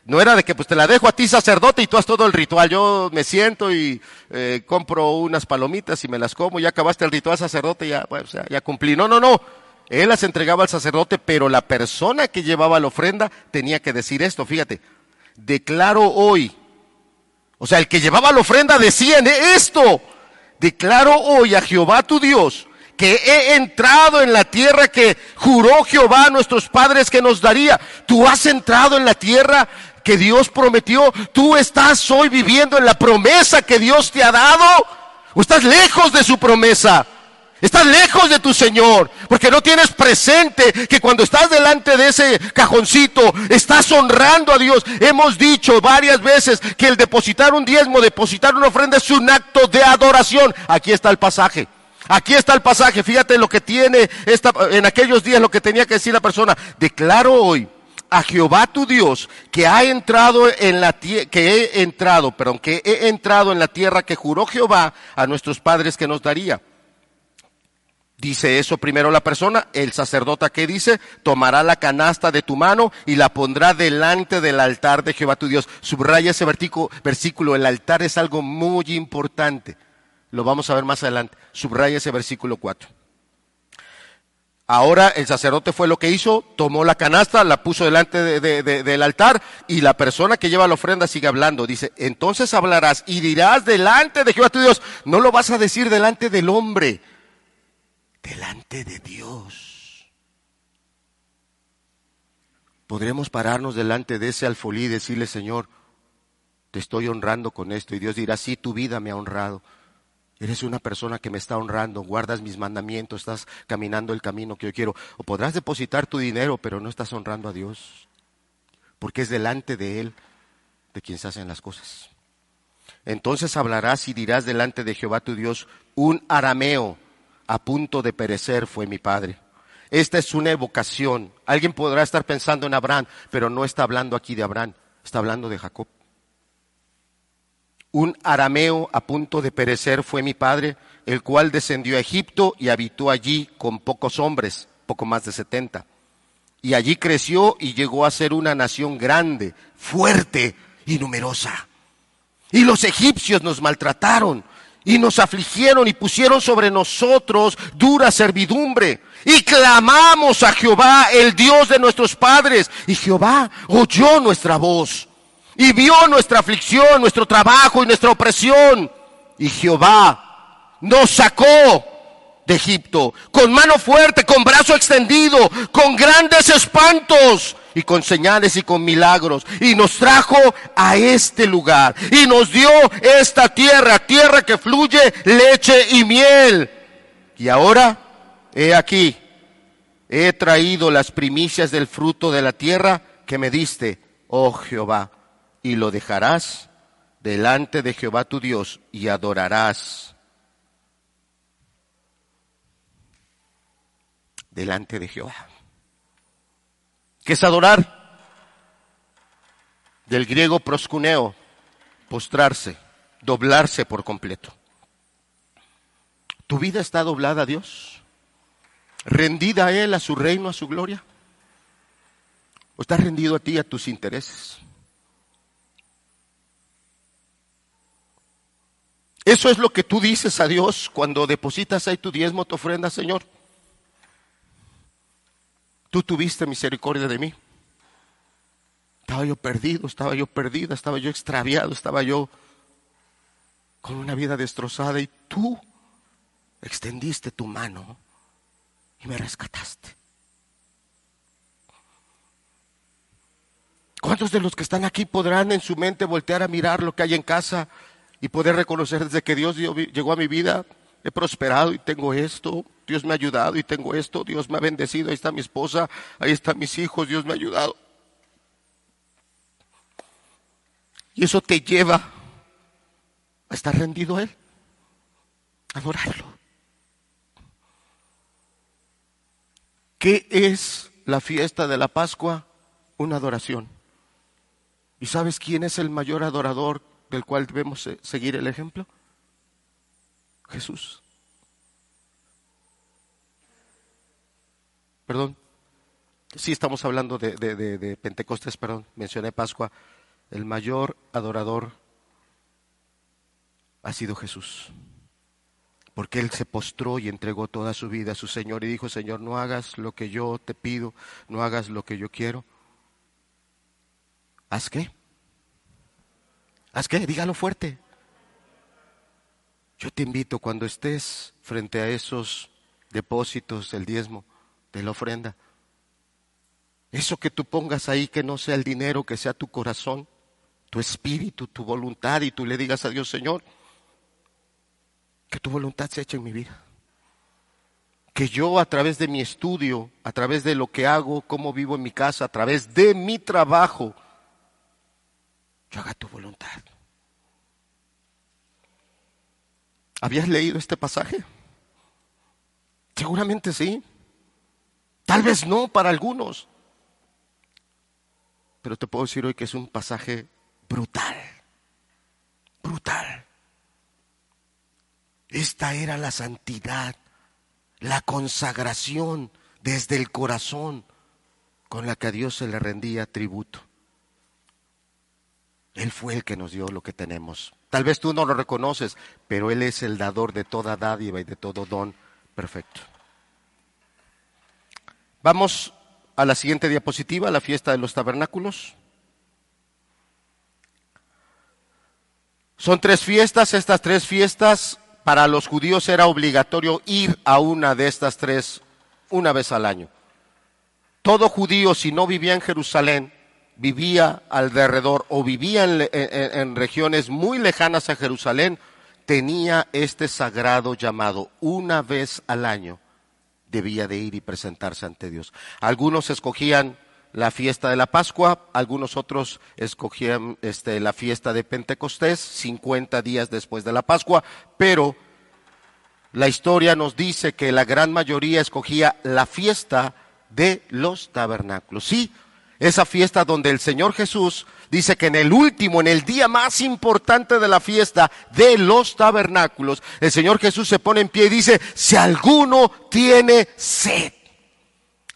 no era de que pues te la dejo a ti sacerdote y tú haz todo el ritual. Yo me siento y eh, compro unas palomitas y me las como, ya acabaste el ritual sacerdote, ya, bueno, ya, ya cumplí. No, no, no. Él las entregaba al sacerdote, pero la persona que llevaba la ofrenda tenía que decir esto, fíjate, declaro hoy. O sea, el que llevaba la ofrenda decía esto, declaro hoy a Jehová tu Dios que he entrado en la tierra que juró Jehová a nuestros padres que nos daría. Tú has entrado en la tierra que Dios prometió. Tú estás hoy viviendo en la promesa que Dios te ha dado. O estás lejos de su promesa. Estás lejos de tu Señor, porque no tienes presente que cuando estás delante de ese cajoncito, estás honrando a Dios. Hemos dicho varias veces que el depositar un diezmo, depositar una ofrenda es un acto de adoración. Aquí está el pasaje. Aquí está el pasaje, fíjate lo que tiene esta, en aquellos días lo que tenía que decir la persona. Declaro hoy a Jehová tu Dios que ha entrado en la que he entrado, perdón, que he entrado en la tierra que juró Jehová a nuestros padres que nos daría. Dice eso primero la persona, el sacerdote que dice, tomará la canasta de tu mano y la pondrá delante del altar de Jehová tu Dios. Subraya ese versículo, el altar es algo muy importante. Lo vamos a ver más adelante. Subraya ese versículo 4. Ahora el sacerdote fue lo que hizo, tomó la canasta, la puso delante del altar y la persona que lleva la ofrenda sigue hablando. Dice, entonces hablarás y dirás delante de Jehová tu Dios. No lo vas a decir delante del hombre, delante de Dios. Podremos pararnos delante de ese alfolí y decirle, Señor, te estoy honrando con esto. Y Dios dirá, sí, tu vida me ha honrado. Eres una persona que me está honrando, guardas mis mandamientos, estás caminando el camino que yo quiero. O podrás depositar tu dinero, pero no estás honrando a Dios, porque es delante de Él de quien se hacen las cosas. Entonces hablarás y dirás delante de Jehová tu Dios, un arameo a punto de perecer fue mi padre. Esta es una evocación. Alguien podrá estar pensando en Abraham, pero no está hablando aquí de Abraham, está hablando de Jacob. Un arameo a punto de perecer fue mi padre, el cual descendió a Egipto y habitó allí con pocos hombres, poco más de setenta. Y allí creció y llegó a ser una nación grande, fuerte y numerosa. Y los egipcios nos maltrataron y nos afligieron y pusieron sobre nosotros dura servidumbre. Y clamamos a Jehová, el Dios de nuestros padres, y Jehová oyó nuestra voz y vio nuestra aflicción, nuestro trabajo y nuestra opresión. Y Jehová nos sacó de Egipto con mano fuerte, con brazo extendido, con grandes espantos y con señales y con milagros. Y nos trajo a este lugar y nos dio esta tierra, tierra que fluye leche y miel. Y ahora, he aquí, he traído las primicias del fruto de la tierra que me diste, oh Jehová y lo dejarás delante de Jehová tu Dios y adorarás. delante de Jehová. ¿Qué es adorar? Del griego proscuneo, postrarse, doblarse por completo. ¿Tu vida está doblada a Dios? ¿Rendida a Él, a su reino, a su gloria? ¿O estás rendido a ti, a tus intereses? Eso es lo que tú dices a Dios cuando depositas ahí tu diezmo, tu ofrenda, Señor. Tú tuviste misericordia de mí. Estaba yo perdido, estaba yo perdida, estaba yo extraviado, estaba yo con una vida destrozada y tú extendiste tu mano y me rescataste. ¿Cuántos de los que están aquí podrán en su mente voltear a mirar lo que hay en casa y poder reconocer desde que Dios llegó a mi vida, he prosperado y tengo esto, Dios me ha ayudado y tengo esto, Dios me ha bendecido, ahí está mi esposa, ahí están mis hijos, Dios me ha ayudado. Y eso te lleva a estar rendido a Él, adorarlo. ¿Qué es la fiesta de la Pascua? Una adoración. ¿Y sabes quién es el mayor adorador del cual debemos seguir el ejemplo? Jesús. Perdón. Sí, estamos hablando de, de, Pentecostés, perdón, mencioné Pascua. El mayor adorador ha sido Jesús. Porque Él se postró y entregó toda su vida a su Señor y dijo, Señor, no hagas lo que yo te pido, no hagas lo que yo quiero. ¿Haz qué? ¿Haz qué? Dígalo fuerte. Yo te invito cuando estés frente a esos depósitos del diezmo, de la ofrenda, eso que tú pongas ahí, que no sea el dinero, que sea tu corazón, tu espíritu, tu voluntad, y tú le digas a Dios, Señor, que tu voluntad se eche en mi vida. Que yo a través de mi estudio, a través de lo que hago, cómo vivo en mi casa, a través de mi trabajo, haga tu voluntad. ¿Habías leído este pasaje? Seguramente sí. Tal vez no para algunos. Pero te puedo decir hoy que es un pasaje brutal. Brutal. Esta era la santidad, la consagración desde el corazón con la que a Dios se le rendía tributo. Él fue el que nos dio lo que tenemos. Tal vez tú no lo reconoces, pero Él es el dador de toda dádiva y de todo don perfecto. Vamos a la siguiente diapositiva, la fiesta de los tabernáculos. Son tres fiestas, estas tres fiestas para los judíos era obligatorio ir a una de estas tres una vez al año. Todo judío, si no vivía en Jerusalén, vivía alrededor o vivía en, regiones muy lejanas a Jerusalén, tenía este sagrado llamado una vez al año debía de ir y presentarse ante Dios. Algunos escogían la fiesta de la Pascua, algunos otros escogían este, la fiesta de Pentecostés, 50 días después de la Pascua, pero la historia nos dice que la gran mayoría escogía la fiesta de los tabernáculos. Sí, esa fiesta donde el Señor Jesús dice que en el último, en el día más importante de la fiesta de los tabernáculos, el Señor Jesús se pone en pie y dice, si alguno tiene sed.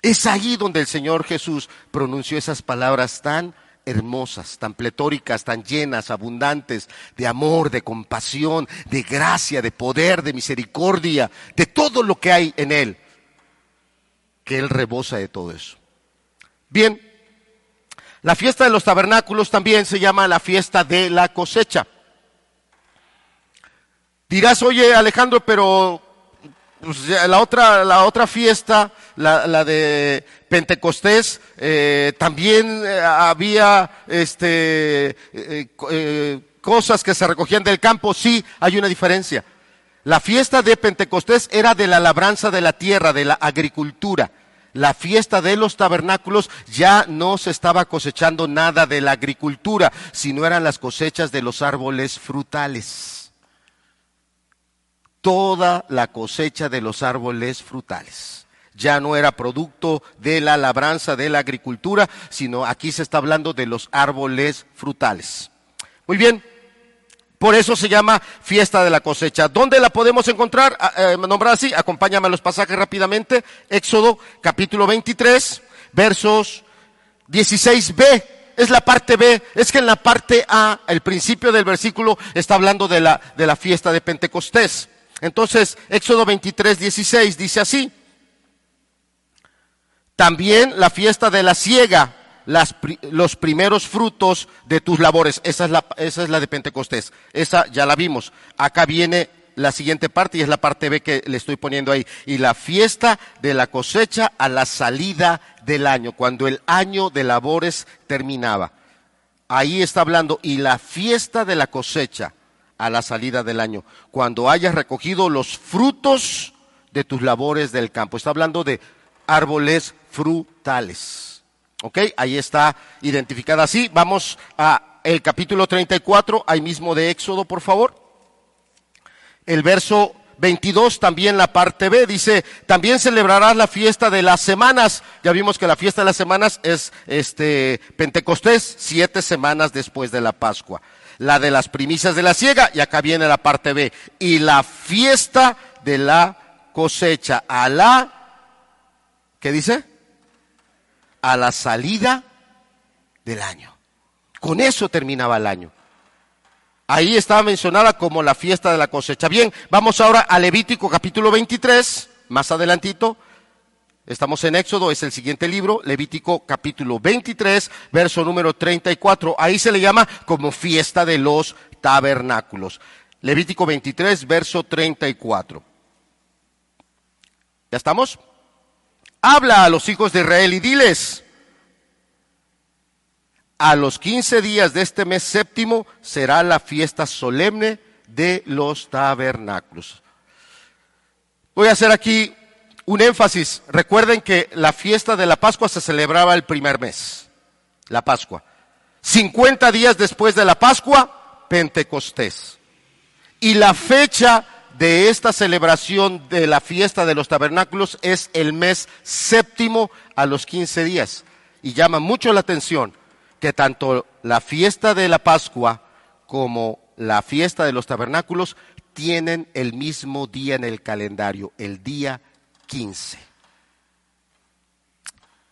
Es ahí donde el Señor Jesús pronunció esas palabras tan hermosas, tan pletóricas, tan llenas, abundantes de amor, de compasión, de gracia, de poder, de misericordia, de todo lo que hay en Él, que Él rebosa de todo eso. Bien, la fiesta de los tabernáculos también se llama la fiesta de la cosecha. Dirás, oye Alejandro, pero pues, la, otra, la otra fiesta, la, de Pentecostés, eh, también eh, había este, eh, cosas que se recogían del campo. Sí, hay una diferencia. La fiesta de Pentecostés era de la labranza de la tierra, de la agricultura la fiesta de los tabernáculos ya no se estaba cosechando nada de la agricultura, sino eran las cosechas de los árboles frutales. Toda la cosecha de los árboles frutales. Ya no era producto de la labranza, de la agricultura, sino aquí se está hablando de los árboles frutales. Muy bien, por eso se llama fiesta de la cosecha. ¿Dónde la podemos encontrar? Ah, eh, nombrar así, acompáñame a los pasajes rápidamente. Éxodo capítulo 23, versos 16b. Es la parte B, es que en la parte A, el principio del versículo está hablando de la, de la fiesta de Pentecostés. Entonces, Éxodo 23, 16 dice así. También la fiesta de la siega, los primeros frutos de tus labores. Esa es, la, esa es la de Pentecostés. Esa ya la vimos. Acá viene la siguiente parte y es la parte B que le estoy poniendo ahí. Y la fiesta de la cosecha a la salida del año, cuando el año de labores terminaba. Ahí está hablando, y la fiesta de la cosecha a la salida del año, cuando hayas recogido los frutos de tus labores del campo. Está hablando de árboles frutales. ¿Ok? Ahí está identificada así. Vamos a el capítulo 34, ahí mismo de Éxodo, por favor. El verso 22, también la parte B, dice, también celebrarás la fiesta de las semanas. Ya vimos que la fiesta de las semanas es este Pentecostés, siete semanas después de la Pascua. La de las primicias de la siega, y acá viene la parte B. Y la fiesta de la cosecha, a la, ¿qué dice? A la salida del año. Con eso terminaba el año. Ahí estaba mencionada como la fiesta de la cosecha. Bien, vamos ahora a Levítico capítulo 23, más adelantito. Estamos en Éxodo, es el siguiente libro, Levítico capítulo 23, verso número 34. Ahí se le llama como fiesta de los tabernáculos. Levítico 23, verso 34. ¿Ya estamos? Habla a los hijos de Israel y diles, a los 15 días de este mes séptimo será la fiesta solemne de los tabernáculos. Voy a hacer aquí un énfasis. Recuerden que la fiesta de la Pascua se celebraba el primer mes, la Pascua. 50 días después de la Pascua, Pentecostés. Y la fecha de esta celebración de la fiesta de los tabernáculos es el mes séptimo a los 15 días. Y llama mucho la atención que tanto la fiesta de la Pascua como la fiesta de los tabernáculos tienen el mismo día en el calendario, el día 15.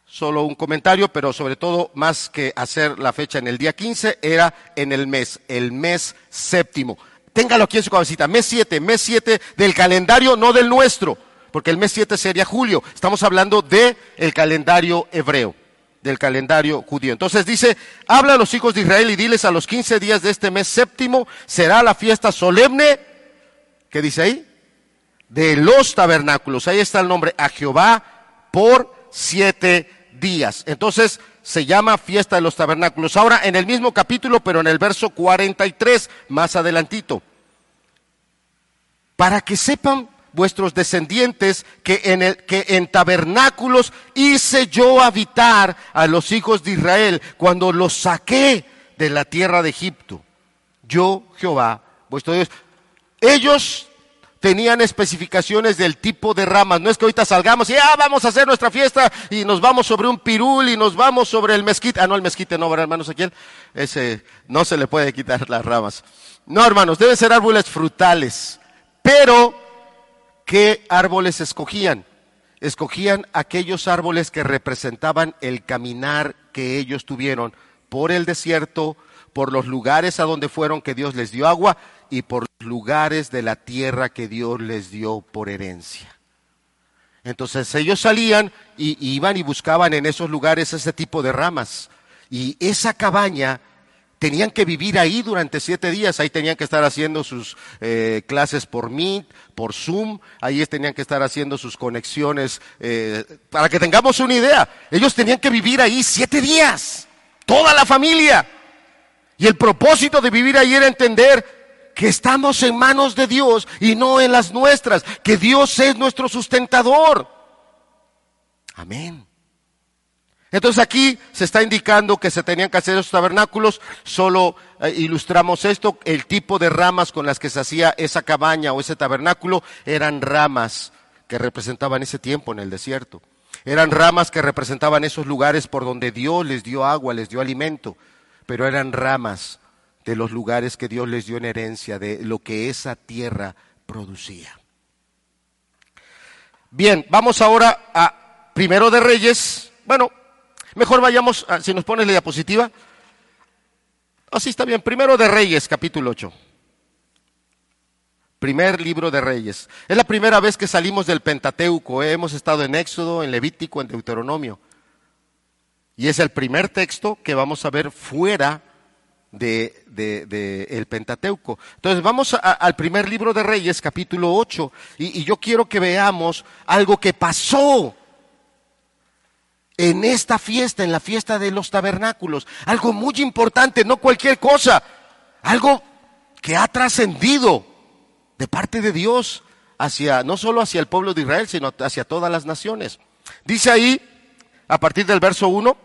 Solo un comentario, pero sobre todo más que hacer la fecha en el día 15, era en el mes, el mes séptimo. Téngalo aquí en su cabecita, mes 7, mes 7 del calendario, no del nuestro, porque el mes 7 sería julio. Estamos hablando del el calendario hebreo del calendario judío. Entonces dice, habla a los hijos de Israel y diles a los 15 días de este mes séptimo será la fiesta solemne, ¿qué dice ahí? De los tabernáculos. Ahí está el nombre a Jehová por siete días. Entonces se llama fiesta de los tabernáculos. Ahora en el mismo capítulo, pero en el verso 43, más adelantito. Para que sepan vuestros descendientes que en, el, que en tabernáculos hice yo habitar a los hijos de Israel cuando los saqué de la tierra de Egipto. Yo, Jehová, vuestro Dios. Ellos tenían especificaciones del tipo de ramas. No es que ahorita salgamos y ah, vamos a hacer nuestra fiesta y nos vamos sobre un pirul y nos vamos sobre el mezquite. Ah, no, el mezquite no, ¿verdad, hermanos? Aquí ese no se le puede quitar las ramas. No, hermanos, deben ser árboles frutales. Pero ¿qué árboles escogían? Escogían aquellos árboles que representaban el caminar que ellos tuvieron por el desierto, por los lugares a donde fueron que Dios les dio agua y por los lugares de la tierra que Dios les dio por herencia. Entonces ellos salían y iban y buscaban en esos lugares ese tipo de ramas. Y esa cabaña tenían que vivir ahí durante siete días, ahí tenían que estar haciendo sus eh, clases por Meet, por Zoom, ahí tenían que estar haciendo sus conexiones, eh, para que tengamos una idea, ellos tenían que vivir ahí siete días, toda la familia. Y el propósito de vivir ahí era entender que estamos en manos de Dios y no en las nuestras, que Dios es nuestro sustentador. Amén. Entonces aquí se está indicando que se tenían que hacer esos tabernáculos, solo eh, ilustramos esto, el tipo de ramas con las que se hacía esa cabaña o ese tabernáculo eran ramas que representaban ese tiempo en el desierto. Eran ramas que representaban esos lugares por donde Dios les dio agua, les dio alimento, pero eran ramas de los lugares que Dios les dio en herencia, de lo que esa tierra producía. Bien, vamos ahora a Primero de Reyes. Bueno, mejor vayamos, si nos pones la diapositiva. Así está bien, Primero de Reyes, capítulo 8. Primer libro de Reyes. Es la primera vez que salimos del Pentateuco. Hemos estado en Éxodo, en Levítico, en Deuteronomio. Y es el primer texto que vamos a ver fuera de, el Pentateuco. Entonces vamos al primer libro de Reyes, capítulo 8, y, y yo quiero que veamos algo que pasó en esta fiesta, en la fiesta de los tabernáculos. Algo muy importante, no cualquier cosa, algo que ha trascendido de parte de Dios hacia, no solo hacia el pueblo de Israel, sino hacia todas las naciones. Dice ahí, a partir del verso 1,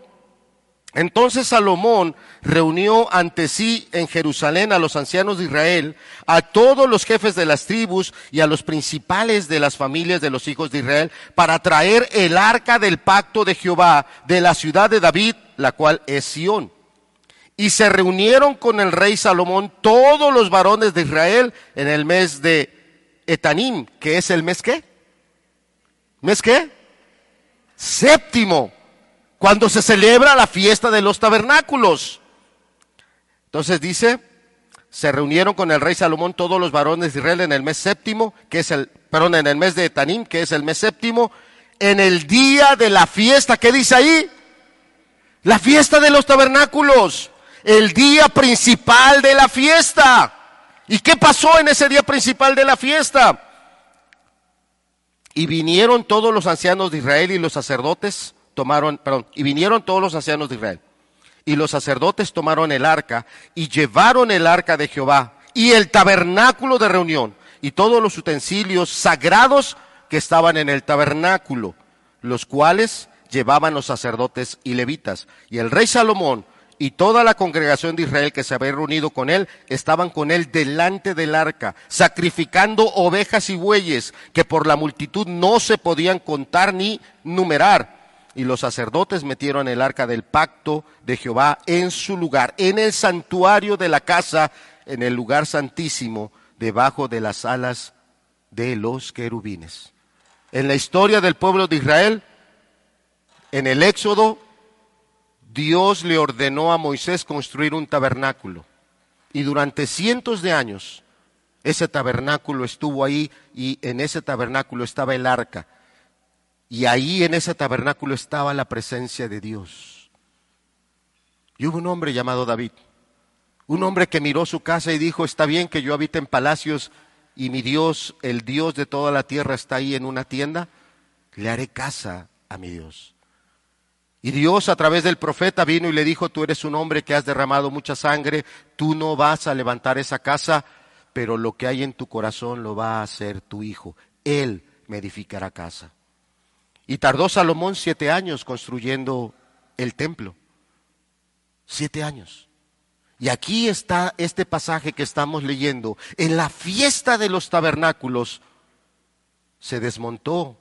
entonces Salomón reunió ante sí en Jerusalén a los ancianos de Israel, a todos los jefes de las tribus y a los principales de las familias de los hijos de Israel, para traer el arca del pacto de Jehová de la ciudad de David, la cual es Sión. Y se reunieron con el rey Salomón todos los varones de Israel en el mes de Etanim, que es el mes qué? ¿Mes qué? Séptimo, cuando se celebra la fiesta de los tabernáculos. Entonces dice, se reunieron con el rey Salomón todos los varones de Israel en el mes séptimo, que es el, perdón, en el mes de Etanim, que es el mes séptimo, en el día de la fiesta, ¿qué dice ahí? La fiesta de los tabernáculos el día principal de la fiesta. ¿Y qué pasó en ese día principal de la fiesta? Y vinieron todos los ancianos de Israel y los sacerdotes tomaron, perdón, y vinieron todos los ancianos de Israel. Y los sacerdotes tomaron el arca y llevaron el arca de Jehová y el tabernáculo de reunión y todos los utensilios sagrados que estaban en el tabernáculo, los cuales llevaban los sacerdotes y levitas. Y el rey Salomón y toda la congregación de Israel que se había reunido con él estaban con él delante del arca, sacrificando ovejas y bueyes que por la multitud no se podían contar ni numerar. Y los sacerdotes metieron el arca del pacto de Jehová en su lugar, en el santuario de la casa, en el lugar santísimo, debajo de las alas de los querubines. En la historia del pueblo de Israel, en el Éxodo, Dios le ordenó a Moisés construir un tabernáculo. Y durante cientos de años ese tabernáculo estuvo ahí y en ese tabernáculo estaba el arca. Y ahí en ese tabernáculo estaba la presencia de Dios. Y hubo un hombre llamado David, un hombre que miró su casa y dijo, está bien que yo habite en palacios y mi Dios, el Dios de toda la tierra, está ahí en una tienda, le haré casa a mi Dios. Y Dios a través del profeta vino y le dijo, tú eres un hombre que has derramado mucha sangre, tú no vas a levantar esa casa, pero lo que hay en tu corazón lo va a hacer tu hijo. Él me edificará casa. Y tardó Salomón siete años construyendo el templo. Siete años. Y aquí está este pasaje que estamos leyendo. En la fiesta de los tabernáculos se desmontó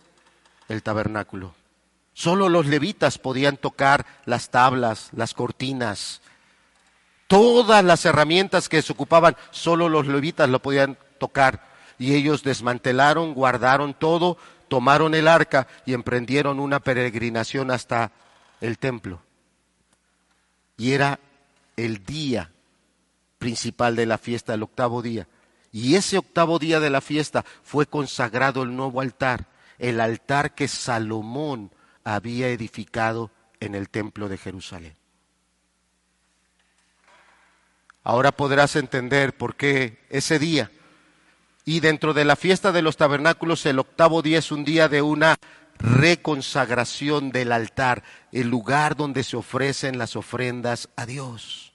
el tabernáculo. Solo los levitas podían tocar las tablas, las cortinas. Todas las herramientas que se ocupaban, solo los levitas lo podían tocar. Y ellos desmantelaron, guardaron todo, tomaron el arca y emprendieron una peregrinación hasta el templo. Y era el día principal de la fiesta, el octavo día. Y ese octavo día de la fiesta fue consagrado el nuevo altar, el altar que Salomón había edificado en el templo de Jerusalén. Ahora podrás entender por qué ese día y dentro de la fiesta de los tabernáculos el octavo día es un día de una reconsagración del altar, el lugar donde se ofrecen las ofrendas a Dios.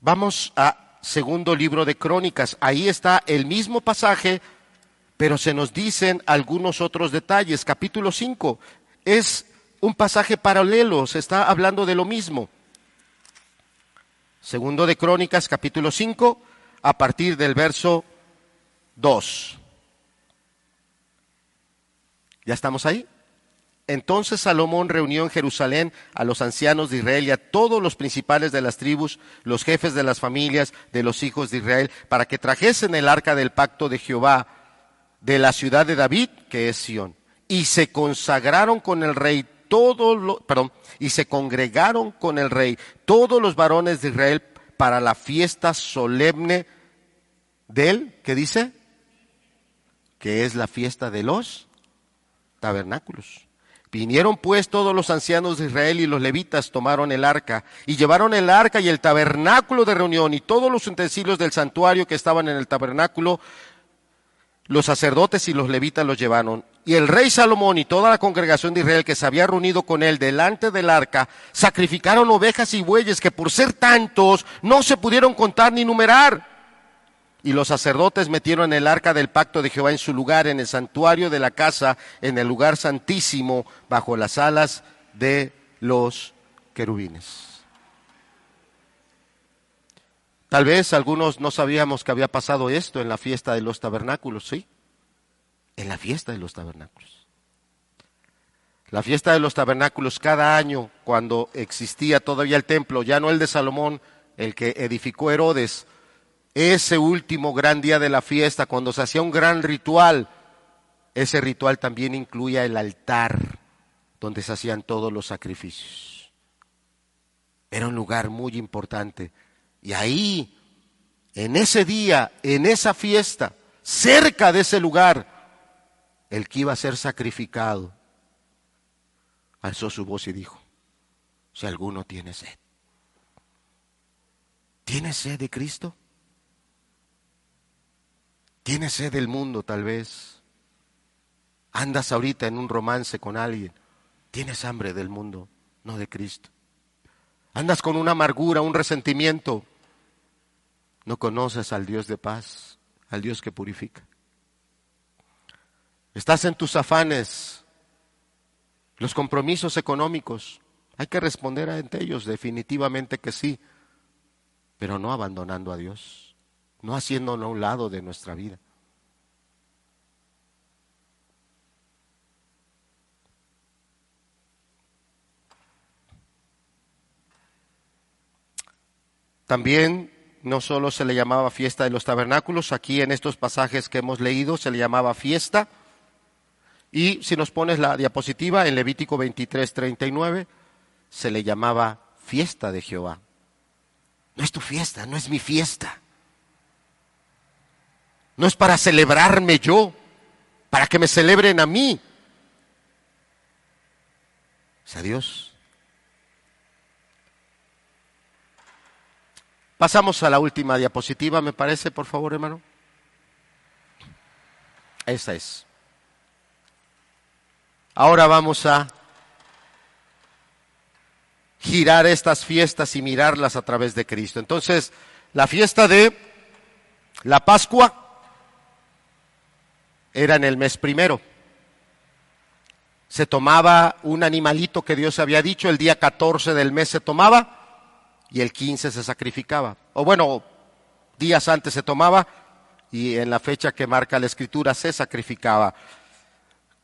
Vamos a segundo libro de Crónicas. Ahí está el mismo pasaje pero se nos dicen algunos otros detalles. Capítulo 5 es un pasaje paralelo, se está hablando de lo mismo. Segundo de Crónicas, capítulo 5, a partir del verso 2. ¿Ya estamos ahí? Entonces Salomón reunió en Jerusalén a los ancianos de Israel y a todos los principales de las tribus, los jefes de las familias de los hijos de Israel, para que trajesen el arca del pacto de Jehová de la ciudad de David, que es Sión. Y se consagraron con el rey todos perdón, y se congregaron con el rey todos los varones de Israel para la fiesta solemne de él, ¿qué dice? Que es la fiesta de los tabernáculos. Vinieron pues todos los ancianos de Israel y los levitas tomaron el arca y llevaron el arca y el tabernáculo de reunión y todos los utensilios del santuario que estaban en el tabernáculo, los sacerdotes y los levitas los llevaron. Y el rey Salomón y toda la congregación de Israel que se había reunido con él delante del arca, sacrificaron ovejas y bueyes que por ser tantos no se pudieron contar ni numerar. Y los sacerdotes metieron el arca del pacto de Jehová en su lugar, en el santuario de la casa, en el lugar santísimo, bajo las alas de los querubines. Tal vez algunos no sabíamos que había pasado esto en la fiesta de los tabernáculos, ¿sí? En la fiesta de los tabernáculos. La fiesta de los tabernáculos cada año, cuando existía todavía el templo, ya no el de Salomón, el que edificó Herodes, ese último gran día de la fiesta, cuando se hacía un gran ritual, ese ritual también incluía el altar donde se hacían todos los sacrificios. Era un lugar muy importante. Y ahí, en ese día, en esa fiesta, cerca de ese lugar, el que iba a ser sacrificado, alzó su voz y dijo, si alguno tiene sed, ¿tiene sed de Cristo? Tienes sed del mundo tal vez. Andas ahorita en un romance con alguien. Tienes hambre del mundo, no de Cristo. Andas con una amargura, un resentimiento. No conoces al Dios de paz, al Dios que purifica. Estás en tus afanes, los compromisos económicos. Hay que responder ante ellos, definitivamente que sí, pero no abandonando a Dios no haciéndonos a un lado de nuestra vida. También no solo se le llamaba fiesta de los tabernáculos, aquí en estos pasajes que hemos leído se le llamaba fiesta. Y si nos pones la diapositiva en Levítico 23, 39, se le llamaba fiesta de Jehová. No es tu fiesta, no es mi fiesta. No es para celebrarme yo, para que me celebren a mí. Es a Dios. Pasamos a la última diapositiva, me parece, por favor, hermano. Esa es. Ahora vamos a girar estas fiestas y mirarlas a través de Cristo. Entonces, la fiesta de la Pascua era en el mes primero. Se tomaba un animalito que Dios había dicho, el día 14 del mes se tomaba y el 15 se sacrificaba. O bueno, días antes se tomaba y en la fecha que marca la escritura se sacrificaba.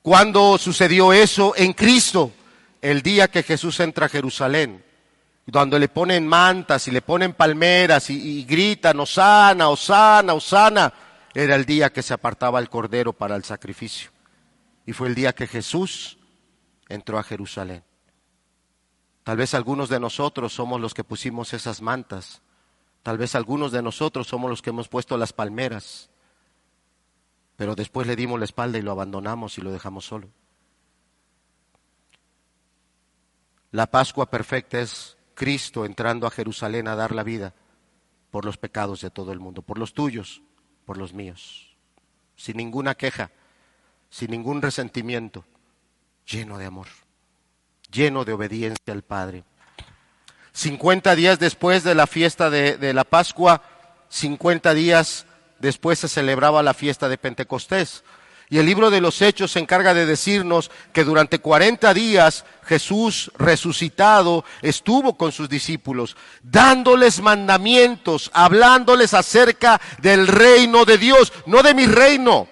¿Cuándo sucedió eso? En Cristo, el día que Jesús entra a Jerusalén, cuando le ponen mantas y le ponen palmeras y, y gritan, Osana, Osana, Osana era el día que se apartaba el cordero para el sacrificio. Y fue el día que Jesús entró a Jerusalén. Tal vez algunos de nosotros somos los que pusimos esas mantas. Tal vez algunos de nosotros somos los que hemos puesto las palmeras. Pero después le dimos la espalda y lo abandonamos y lo dejamos solo. La Pascua perfecta es Cristo entrando a Jerusalén a dar la vida por los pecados de todo el mundo, por los tuyos, por los míos, sin ninguna queja, sin ningún resentimiento, lleno de amor, lleno de obediencia al Padre. 50 días después de la fiesta de, de la Pascua, 50 días después se celebraba la fiesta de Pentecostés. Y el libro de los Hechos se encarga de decirnos que durante 40 días Jesús resucitado estuvo con sus discípulos, dándoles mandamientos, hablándoles acerca del reino de Dios, no de mi reino,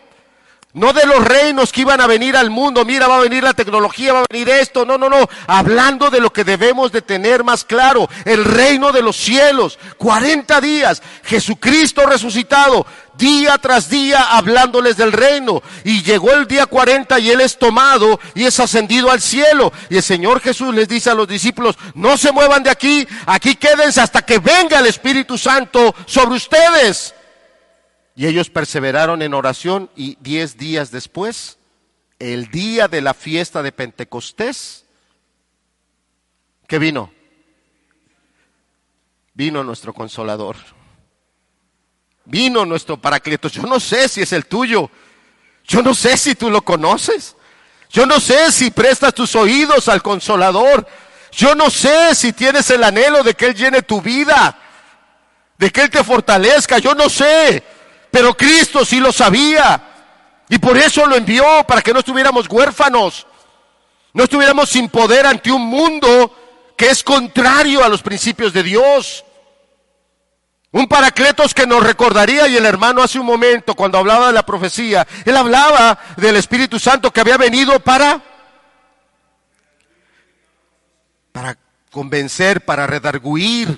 No de los reinos que iban a venir al mundo, mira, va a venir la tecnología, va a venir esto, no, no, no, hablando de lo que debemos de tener más claro, el reino de los cielos, 40 días, Jesucristo resucitado, día tras día hablándoles del reino, y llegó el día 40 y Él es tomado y es ascendido al cielo, y el Señor Jesús les dice a los discípulos, no se muevan de aquí, aquí quédense hasta que venga el Espíritu Santo sobre ustedes. Y ellos perseveraron en oración y diez días después, el día de la fiesta de Pentecostés, ¿qué vino? Vino nuestro consolador. Vino nuestro paracleto. Yo no sé si es el tuyo. Yo no sé si tú lo conoces. Yo no sé si prestas tus oídos al consolador. Yo no sé si tienes el anhelo de que Él llene tu vida, de que Él te fortalezca. Yo no sé. Pero Cristo sí lo sabía. Y por eso lo envió, para que no estuviéramos huérfanos. No estuviéramos sin poder ante un mundo que es contrario a los principios de Dios. Un paracletos que nos recordaría, y el hermano hace un momento, cuando hablaba de la profecía, él hablaba del Espíritu Santo que había venido para, para convencer, para redarguir.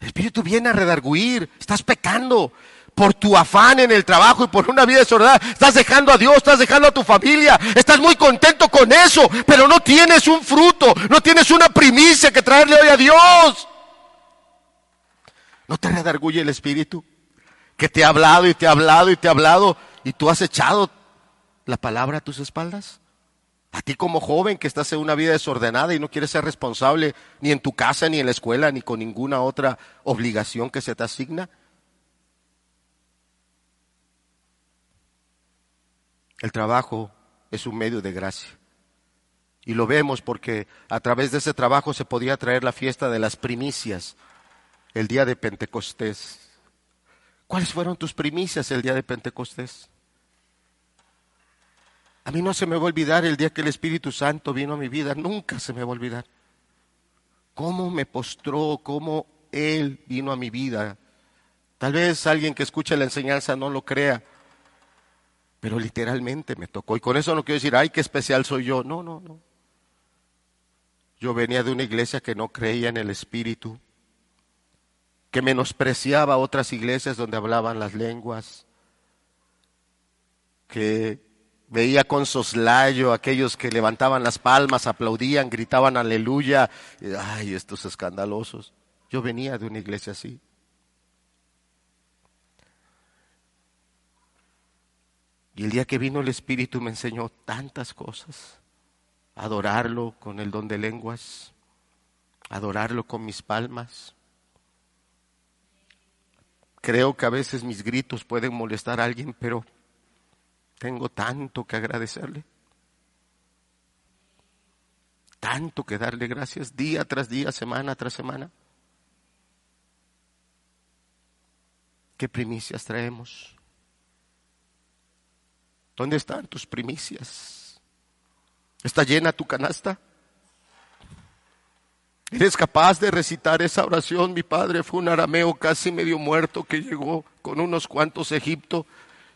El Espíritu viene a redarguir, estás pecando, por tu afán en el trabajo y por una vida desordenada, estás dejando a Dios, estás dejando a tu familia, estás muy contento con eso, pero no tienes un fruto, no tienes una primicia que traerle hoy a Dios. ¿No te redarguye el Espíritu? Que te ha hablado y te ha hablado y te ha hablado y tú has echado la palabra a tus espaldas. A ti como joven que estás en una vida desordenada y no quieres ser responsable ni en tu casa, ni en la escuela, ni con ninguna otra obligación que se te asigna. El trabajo es un medio de gracia. Y lo vemos porque a través de ese trabajo se podía traer la fiesta de las primicias, el día de Pentecostés. ¿Cuáles fueron tus primicias el día de Pentecostés? A mí no se me va a olvidar el día que el Espíritu Santo vino a mi vida, nunca se me va a olvidar. Cómo me postró, cómo Él vino a mi vida. Tal vez alguien que escuche la enseñanza no lo crea, pero literalmente me tocó. Y con eso no quiero decir, ay, qué especial soy yo. No, no, no. Yo venía de una iglesia que no creía en el Espíritu, que menospreciaba otras iglesias donde hablaban las lenguas, que veía con soslayo aquellos que levantaban las palmas, aplaudían, gritaban aleluya. Ay, estos escandalosos. Yo venía de una iglesia así. Y el día que vino el Espíritu me enseñó tantas cosas. Adorarlo con el don de lenguas, adorarlo con mis palmas. Creo que a veces mis gritos pueden molestar a alguien, pero tengo tanto que agradecerle. Tanto que darle gracias día tras día, semana tras semana. ¿Qué primicias traemos? ¿Dónde están tus primicias? ¿Está llena tu canasta? ¿Eres capaz de recitar esa oración? Mi padre fue un arameo casi medio muerto que llegó con unos cuantos Egipto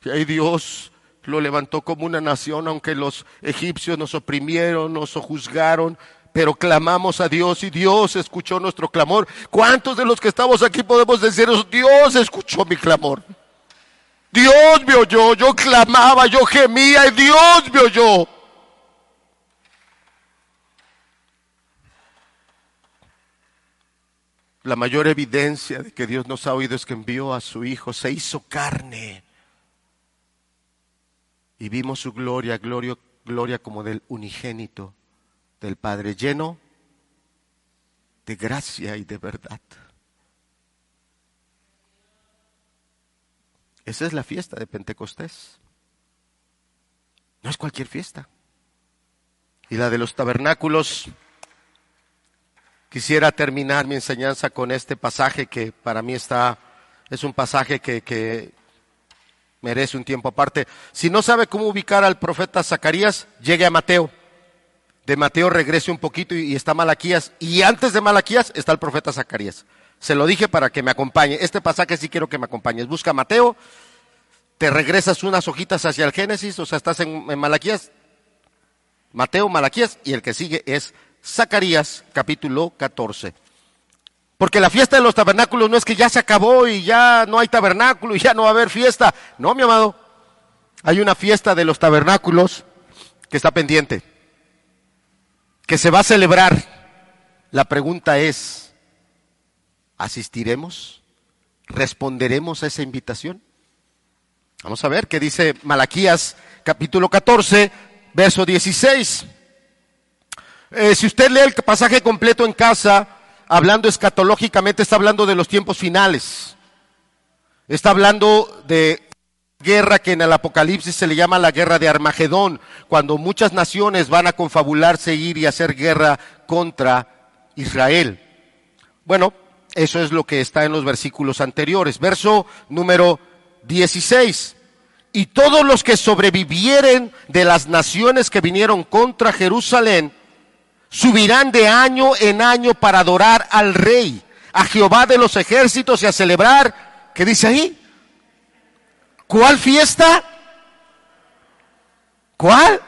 y ahí Dios lo levantó como una nación, aunque los egipcios nos oprimieron, nos juzgaron, pero clamamos a Dios y Dios escuchó nuestro clamor. ¿Cuántos de los que estamos aquí podemos decir eso? Dios escuchó mi clamor? Dios me oyó, yo clamaba, yo gemía y Dios me oyó. La mayor evidencia de que Dios nos ha oído es que envió a su Hijo, se hizo carne. Y vimos su gloria, gloria, gloria como del unigénito del Padre, lleno de gracia y de verdad. Esa es la fiesta de Pentecostés. No es cualquier fiesta. Y la de los tabernáculos, quisiera terminar mi enseñanza con este pasaje que para mí está, es un pasaje que, que merece un tiempo aparte. Si no sabe cómo ubicar al profeta Zacarías, llegue a Mateo. De Mateo regrese un poquito y, y está Malaquías. Y antes de Malaquías está el profeta Zacarías. Se lo dije para que me acompañe. Este pasaje sí quiero que me acompañes. Busca Mateo te regresas unas hojitas hacia el Génesis, o sea, estás en, en Malaquías, Mateo, Malaquías, y el que sigue es Zacarías, capítulo 14. Porque la fiesta de los tabernáculos no es que ya se acabó y ya no hay tabernáculo y ya no va a haber fiesta. No, mi amado. Hay una fiesta de los tabernáculos que está pendiente, que se va a celebrar. La pregunta es, ¿asistiremos? ¿Responderemos a esa invitación? Vamos a ver qué dice Malaquías capítulo 14, verso 16. Eh, si usted lee el pasaje completo en casa, hablando escatológicamente, está hablando de los tiempos finales. Está hablando de guerra que en el Apocalipsis se le llama la guerra de Armagedón, cuando muchas naciones van a confabularse, ir y hacer guerra contra Israel. Bueno, eso es lo que está en los versículos anteriores. Verso número 16. Y todos los que sobrevivieren de las naciones que vinieron contra Jerusalén, subirán de año en año para adorar al rey, a Jehová de los ejércitos y a celebrar, ¿qué dice ahí? ¿Cuál fiesta? ¿Cuál?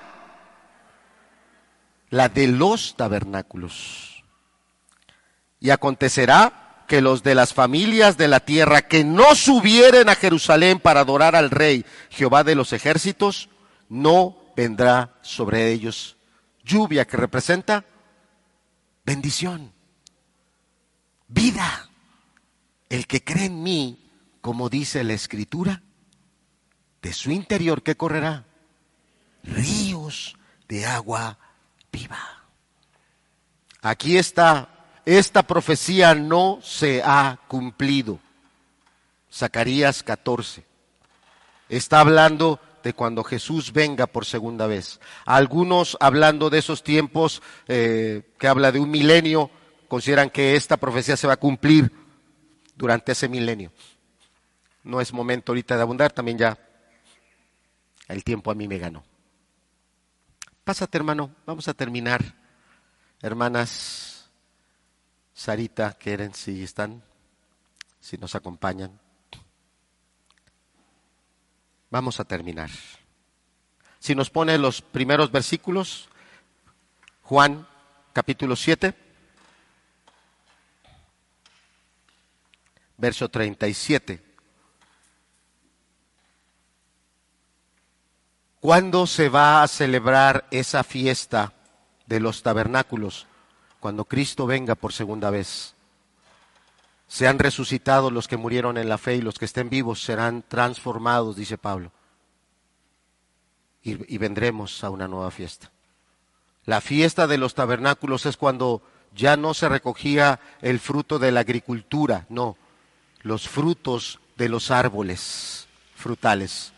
La de los tabernáculos. Y acontecerá que los de las familias de la tierra que no subieren a Jerusalén para adorar al rey Jehová de los ejércitos, no vendrá sobre ellos lluvia que representa bendición, vida. El que cree en mí, como dice la escritura, de su interior que correrá ríos de agua viva. Aquí está, esta profecía no se ha cumplido. Zacarías 14. Está hablando de cuando Jesús venga por segunda vez. Algunos, hablando de esos tiempos eh, que habla de un milenio, consideran que esta profecía se va a cumplir durante ese milenio. No es momento ahorita de abundar, también ya el tiempo a mí me ganó. Pásate, hermano, vamos a terminar. Hermanas, Sarita, Keren, si están, si nos acompañan. Vamos a terminar. Si nos pone los primeros versículos, Juan capítulo 7, verso 37. ¿Cuándo se va a celebrar esa fiesta de los tabernáculos? Cuando Cristo venga por segunda vez. Se han resucitado los que murieron en la fe y los que estén vivos serán transformados, dice Pablo. Y, y, vendremos a una nueva fiesta. La fiesta de los tabernáculos es cuando ya no se recogía el fruto de la agricultura, no, los frutos de los árboles frutales.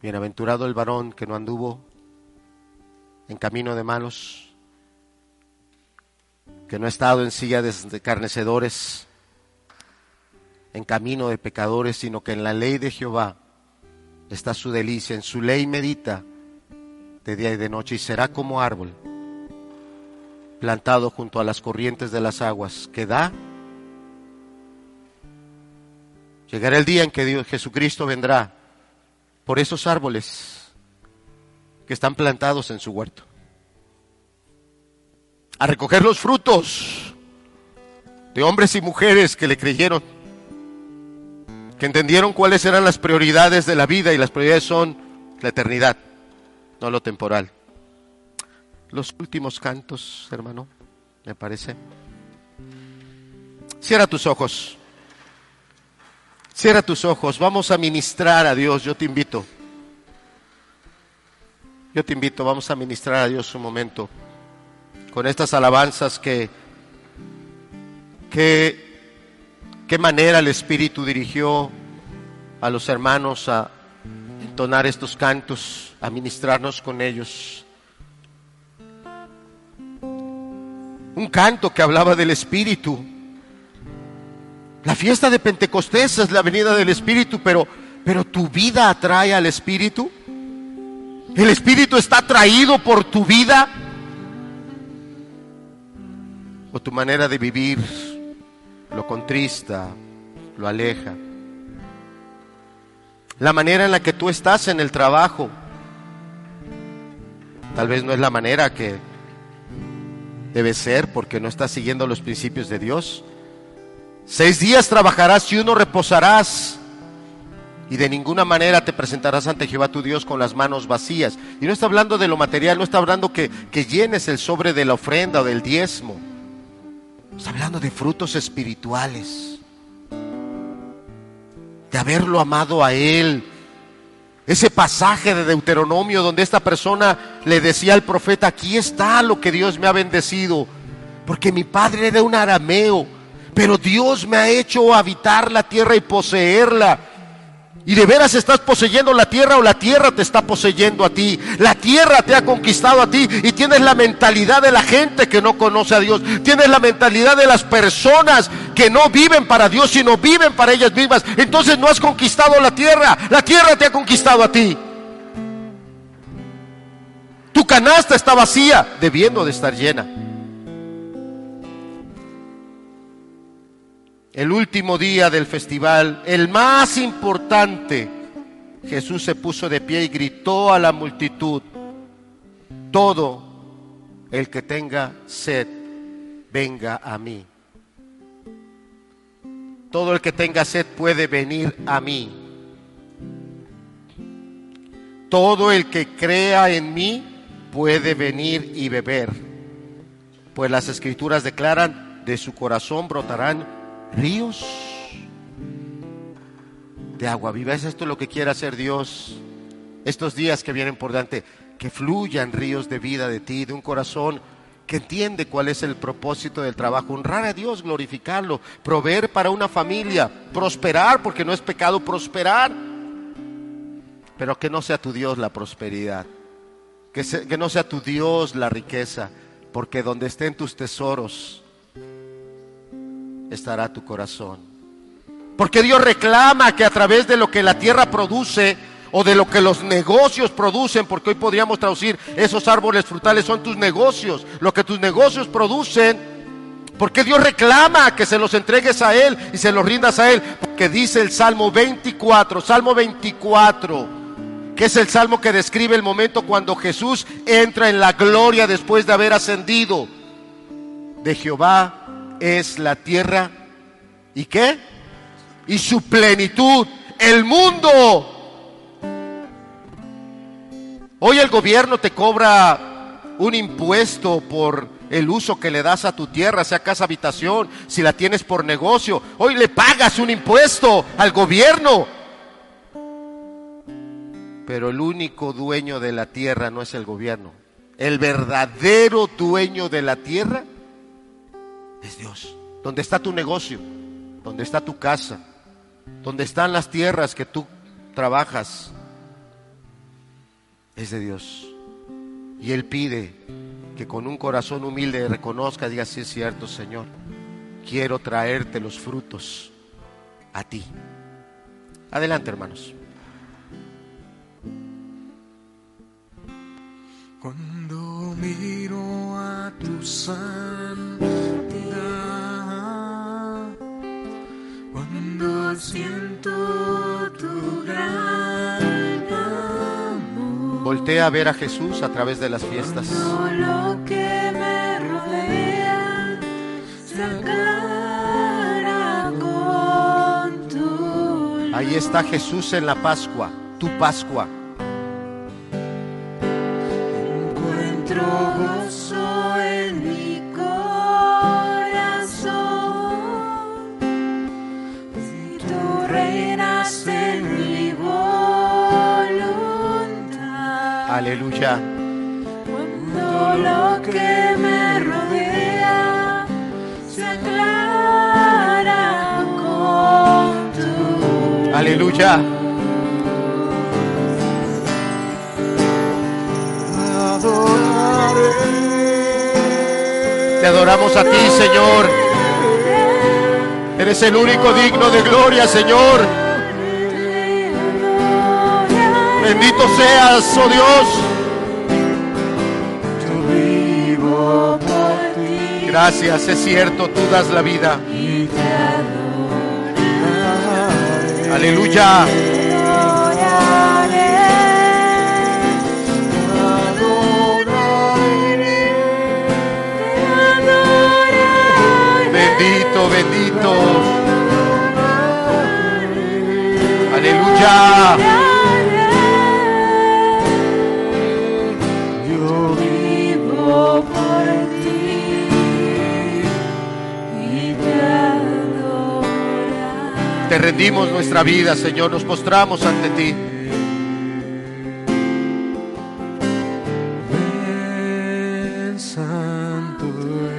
Bienaventurado el varón que no anduvo en camino de malos que no ha estado en silla de carnecedores, en camino de pecadores, sino que en la ley de Jehová está su delicia, en su ley medita de día y de noche y será como árbol plantado junto a las corrientes de las aguas, que da. Llegará el día en que Dios, Jesucristo vendrá por esos árboles que están plantados en su huerto a recoger los frutos de hombres y mujeres que le creyeron, que entendieron cuáles eran las prioridades de la vida y las prioridades son la eternidad, no lo temporal. Los últimos cantos, hermano, me parece. Cierra tus ojos. Cierra tus ojos. Vamos a ministrar a Dios. Yo te invito. Yo te invito. Vamos a ministrar a Dios un momento con estas alabanzas que, qué manera el Espíritu dirigió a los hermanos a entonar estos cantos, a ministrarnos con ellos. Un canto que hablaba del Espíritu. La fiesta de Pentecostés es la venida del Espíritu, pero, pero tu vida atrae al Espíritu. El Espíritu está atraído por tu vida o tu manera de vivir lo contrista, lo aleja. La manera en la que tú estás en el trabajo, tal vez no es la manera que debe ser porque no estás siguiendo los principios de Dios. Seis días trabajarás y uno reposarás. Y de ninguna manera te presentarás ante Jehová tu Dios con las manos vacías. Y no está hablando de lo material, no está hablando que, que llenes el sobre de la ofrenda o del diezmo. Está hablando de frutos espirituales. De haberlo amado a Él. Ese pasaje de Deuteronomio donde esta persona le decía al profeta, aquí está lo que Dios me ha bendecido. Porque mi padre era un arameo, pero Dios me ha hecho habitar la tierra y poseerla. Y de veras estás poseyendo la tierra o la tierra te está poseyendo a ti. La tierra te ha conquistado a ti y tienes la mentalidad de la gente que no conoce a Dios. Tienes la mentalidad de las personas que no viven para Dios, sino viven para ellas mismas. Entonces no has conquistado la tierra. La tierra te ha conquistado a ti. Tu canasta está vacía, debiendo de estar llena. El último día del festival, el más importante, Jesús se puso de pie y gritó a la multitud, todo el que tenga sed, venga a mí. Todo el que tenga sed puede venir a mí. Todo el que crea en mí puede venir y beber. Pues las escrituras declaran, de su corazón brotarán ríos de agua viva. ¿Es esto lo que quiere hacer Dios estos días que vienen por delante? Que fluyan ríos de vida de ti, de un corazón que entiende cuál es el propósito del trabajo, honrar a Dios, glorificarlo, proveer para una familia, prosperar, porque no es pecado prosperar, pero que no sea tu Dios la prosperidad, que, que no sea tu Dios la riqueza, porque donde estén tus tesoros, estará tu corazón. Porque Dios reclama que a través de lo que la tierra produce o de lo que los negocios producen, porque hoy podríamos traducir esos árboles frutales son tus negocios, lo que tus negocios producen, porque Dios reclama que se los entregues a Él y se los rindas a Él, porque dice el Salmo 24, Salmo 24, que es el salmo que describe el momento cuando Jesús entra en la gloria después de haber ascendido de Jehová es la tierra y qué? Y su plenitud, el mundo. Hoy el gobierno te cobra un impuesto por el uso que le das a tu tierra, sea casa habitación, si la tienes por negocio. Hoy le pagas un impuesto al gobierno. Pero el único dueño de la tierra no es el gobierno. El verdadero dueño de la tierra es Dios. Donde está tu negocio, donde está tu casa, donde están las tierras que tú trabajas, es de Dios. Y Él pide que con un corazón humilde reconozca, diga, sí es cierto, Señor, quiero traerte los frutos a ti. Adelante, hermanos. Cuando miro a tu santidad, siento tu gran amor, Voltea a ver a Jesús a través de las fiestas. todo lo que me rodea se aclara con tu luz. Ahí está Jesús en la Pascua, tu Pascua. Aleluya. Todo lo que me rodea se aclara con tu Aleluya. Te adoramos a ti, Señor. Eres el único digno de gloria, Señor. Bendito seas, oh Dios. Yo vivo por ti. Gracias, es cierto, tú das la vida. y te adoraré. Aleluya. Adoraré. Te adoraré. Bendito, bendito. Aleluya. Te rendimos nuestra vida, Señor. Nos postramos ante ti. Ven, Santo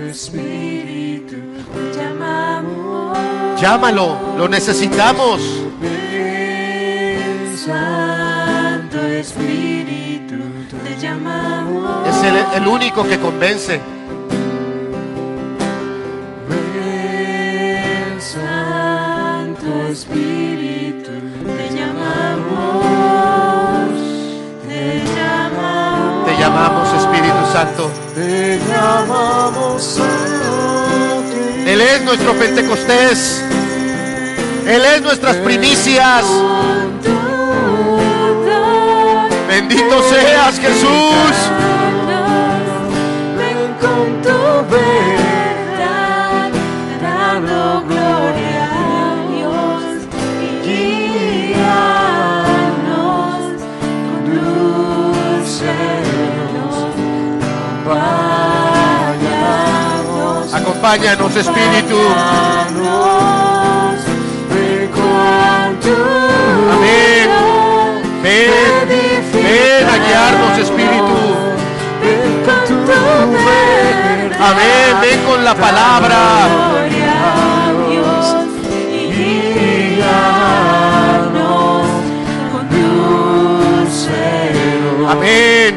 Espíritu, Te llamamos. Llámalo, lo necesitamos. ven, Santo Espíritu, te llamamos. Es el, el único que convence. Espíritu, te llamamos. Te llamamos. Te llamamos Espíritu Santo. te llamamos. Él es nuestro Pentecostés. Él es nuestras primicias. Bendito seas Jesús. Acompáñanos Espíritu. Amén. Ven, ven a guiarnos Espíritu. Amén. Ven con la palabra. Amén.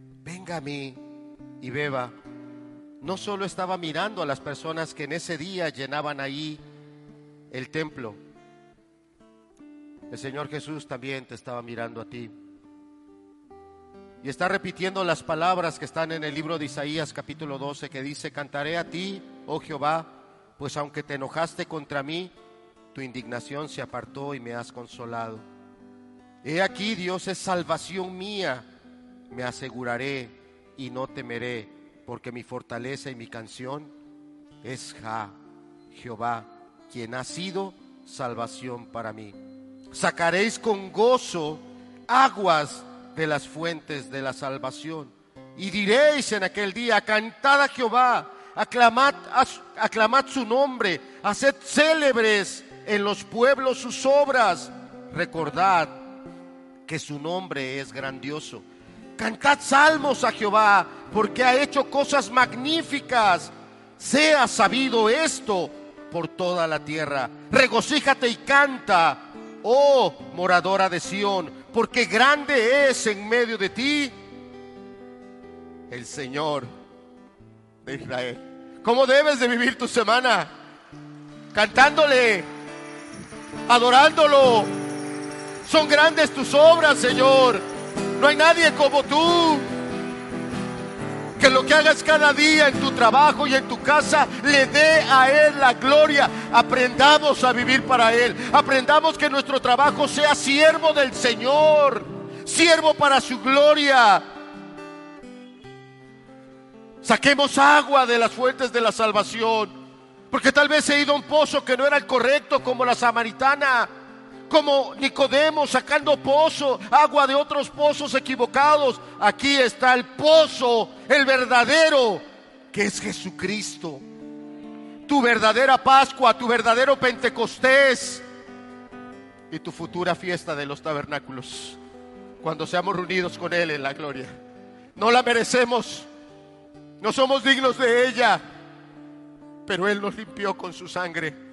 venga a mí y beba, no solo estaba mirando a las personas que en ese día llenaban ahí el templo, el Señor Jesús también te estaba mirando a ti. Y está repitiendo las palabras que están en el libro de Isaías capítulo 12 que dice, cantaré a ti, oh Jehová, pues aunque te enojaste contra mí, tu indignación se apartó y me has consolado. He aquí, Dios es salvación mía, me aseguraré y no temeré, porque mi fortaleza y mi canción es Ja, Jehová, quien ha sido salvación para mí. Sacaréis con gozo aguas de las fuentes de la salvación. Y diréis en aquel día, cantad a Jehová, aclamad, aclamad su nombre, haced célebres en los pueblos sus obras. Recordad porque su nombre es grandioso. Cantad salmos a Jehová, porque ha hecho cosas magníficas. Sea sabido esto por toda la tierra. Regocíjate y canta, oh moradora de Sión, porque grande es en medio de ti el Señor de Israel. ¿Cómo debes de vivir tu semana? Cantándole, adorándolo. Son grandes tus obras, Señor. No hay nadie como tú. Que lo que hagas cada día en tu trabajo y en tu casa le dé a Él la gloria. Aprendamos a vivir para Él. Aprendamos que nuestro trabajo sea siervo del Señor. Siervo para su gloria. Saquemos agua de las fuentes de la salvación. Porque tal vez he ido a un pozo que no era el correcto, como la samaritana, como Nicodemo sacando pozo, agua de otros pozos equivocados. Aquí está el pozo, el verdadero, que es Jesucristo. Tu verdadera Pascua, tu verdadero Pentecostés y tu futura fiesta de los tabernáculos, cuando seamos reunidos con Él en la gloria. No la merecemos, no somos dignos de ella, pero Él nos limpió con su sangre.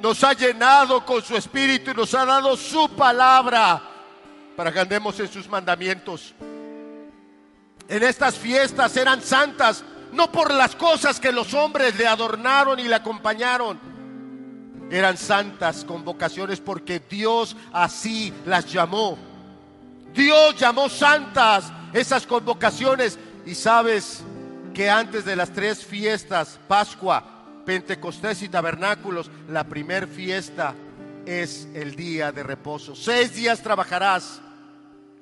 Nos ha llenado con su espíritu y nos ha dado su palabra para que andemos en sus mandamientos. En estas fiestas eran santas, no por las cosas que los hombres le adornaron y le acompañaron. Eran santas convocaciones porque Dios así las llamó. Dios llamó santas esas convocaciones. Y sabes, que antes de las tres fiestas, Pascua, Pentecostés y Tabernáculos, la primer fiesta es el día de reposo. Seis días trabajarás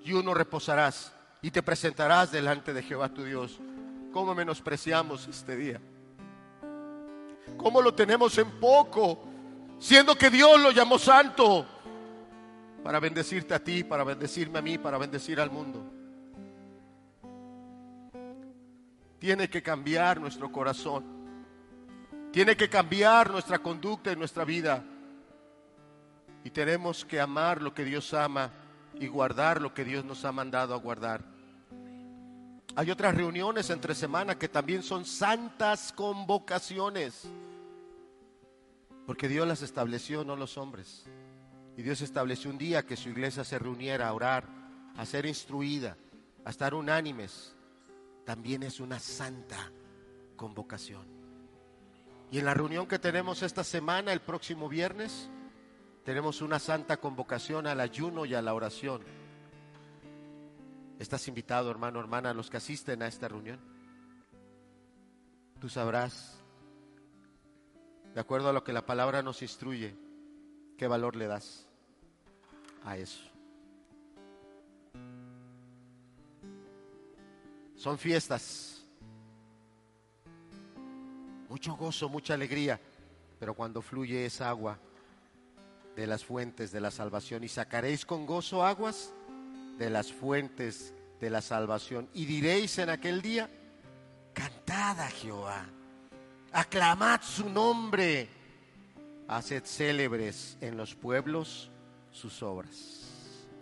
y uno reposarás y te presentarás delante de Jehová tu Dios. ¿Cómo menospreciamos este día? ¿Cómo lo tenemos en poco? Siendo que Dios lo llamó santo para bendecirte a ti, para bendecirme a mí, para bendecir al mundo. Tiene que cambiar nuestro corazón. Tiene que cambiar nuestra conducta y nuestra vida. Y tenemos que amar lo que Dios ama y guardar lo que Dios nos ha mandado a guardar. Hay otras reuniones entre semana que también son santas convocaciones. Porque Dios las estableció, no los hombres. Y Dios estableció un día que su iglesia se reuniera a orar, a ser instruida, a estar unánimes. También es una santa convocación. Y en la reunión que tenemos esta semana, el próximo viernes, tenemos una santa convocación al ayuno y a la oración. Estás invitado, hermano, hermana, a los que asisten a esta reunión. Tú sabrás, de acuerdo a lo que la palabra nos instruye, qué valor le das a eso. Son fiestas, mucho gozo, mucha alegría, pero cuando fluye esa agua de las fuentes de la salvación y sacaréis con gozo aguas de las fuentes de la salvación y diréis en aquel día, cantad a Jehová, aclamad su nombre, haced célebres en los pueblos sus obras.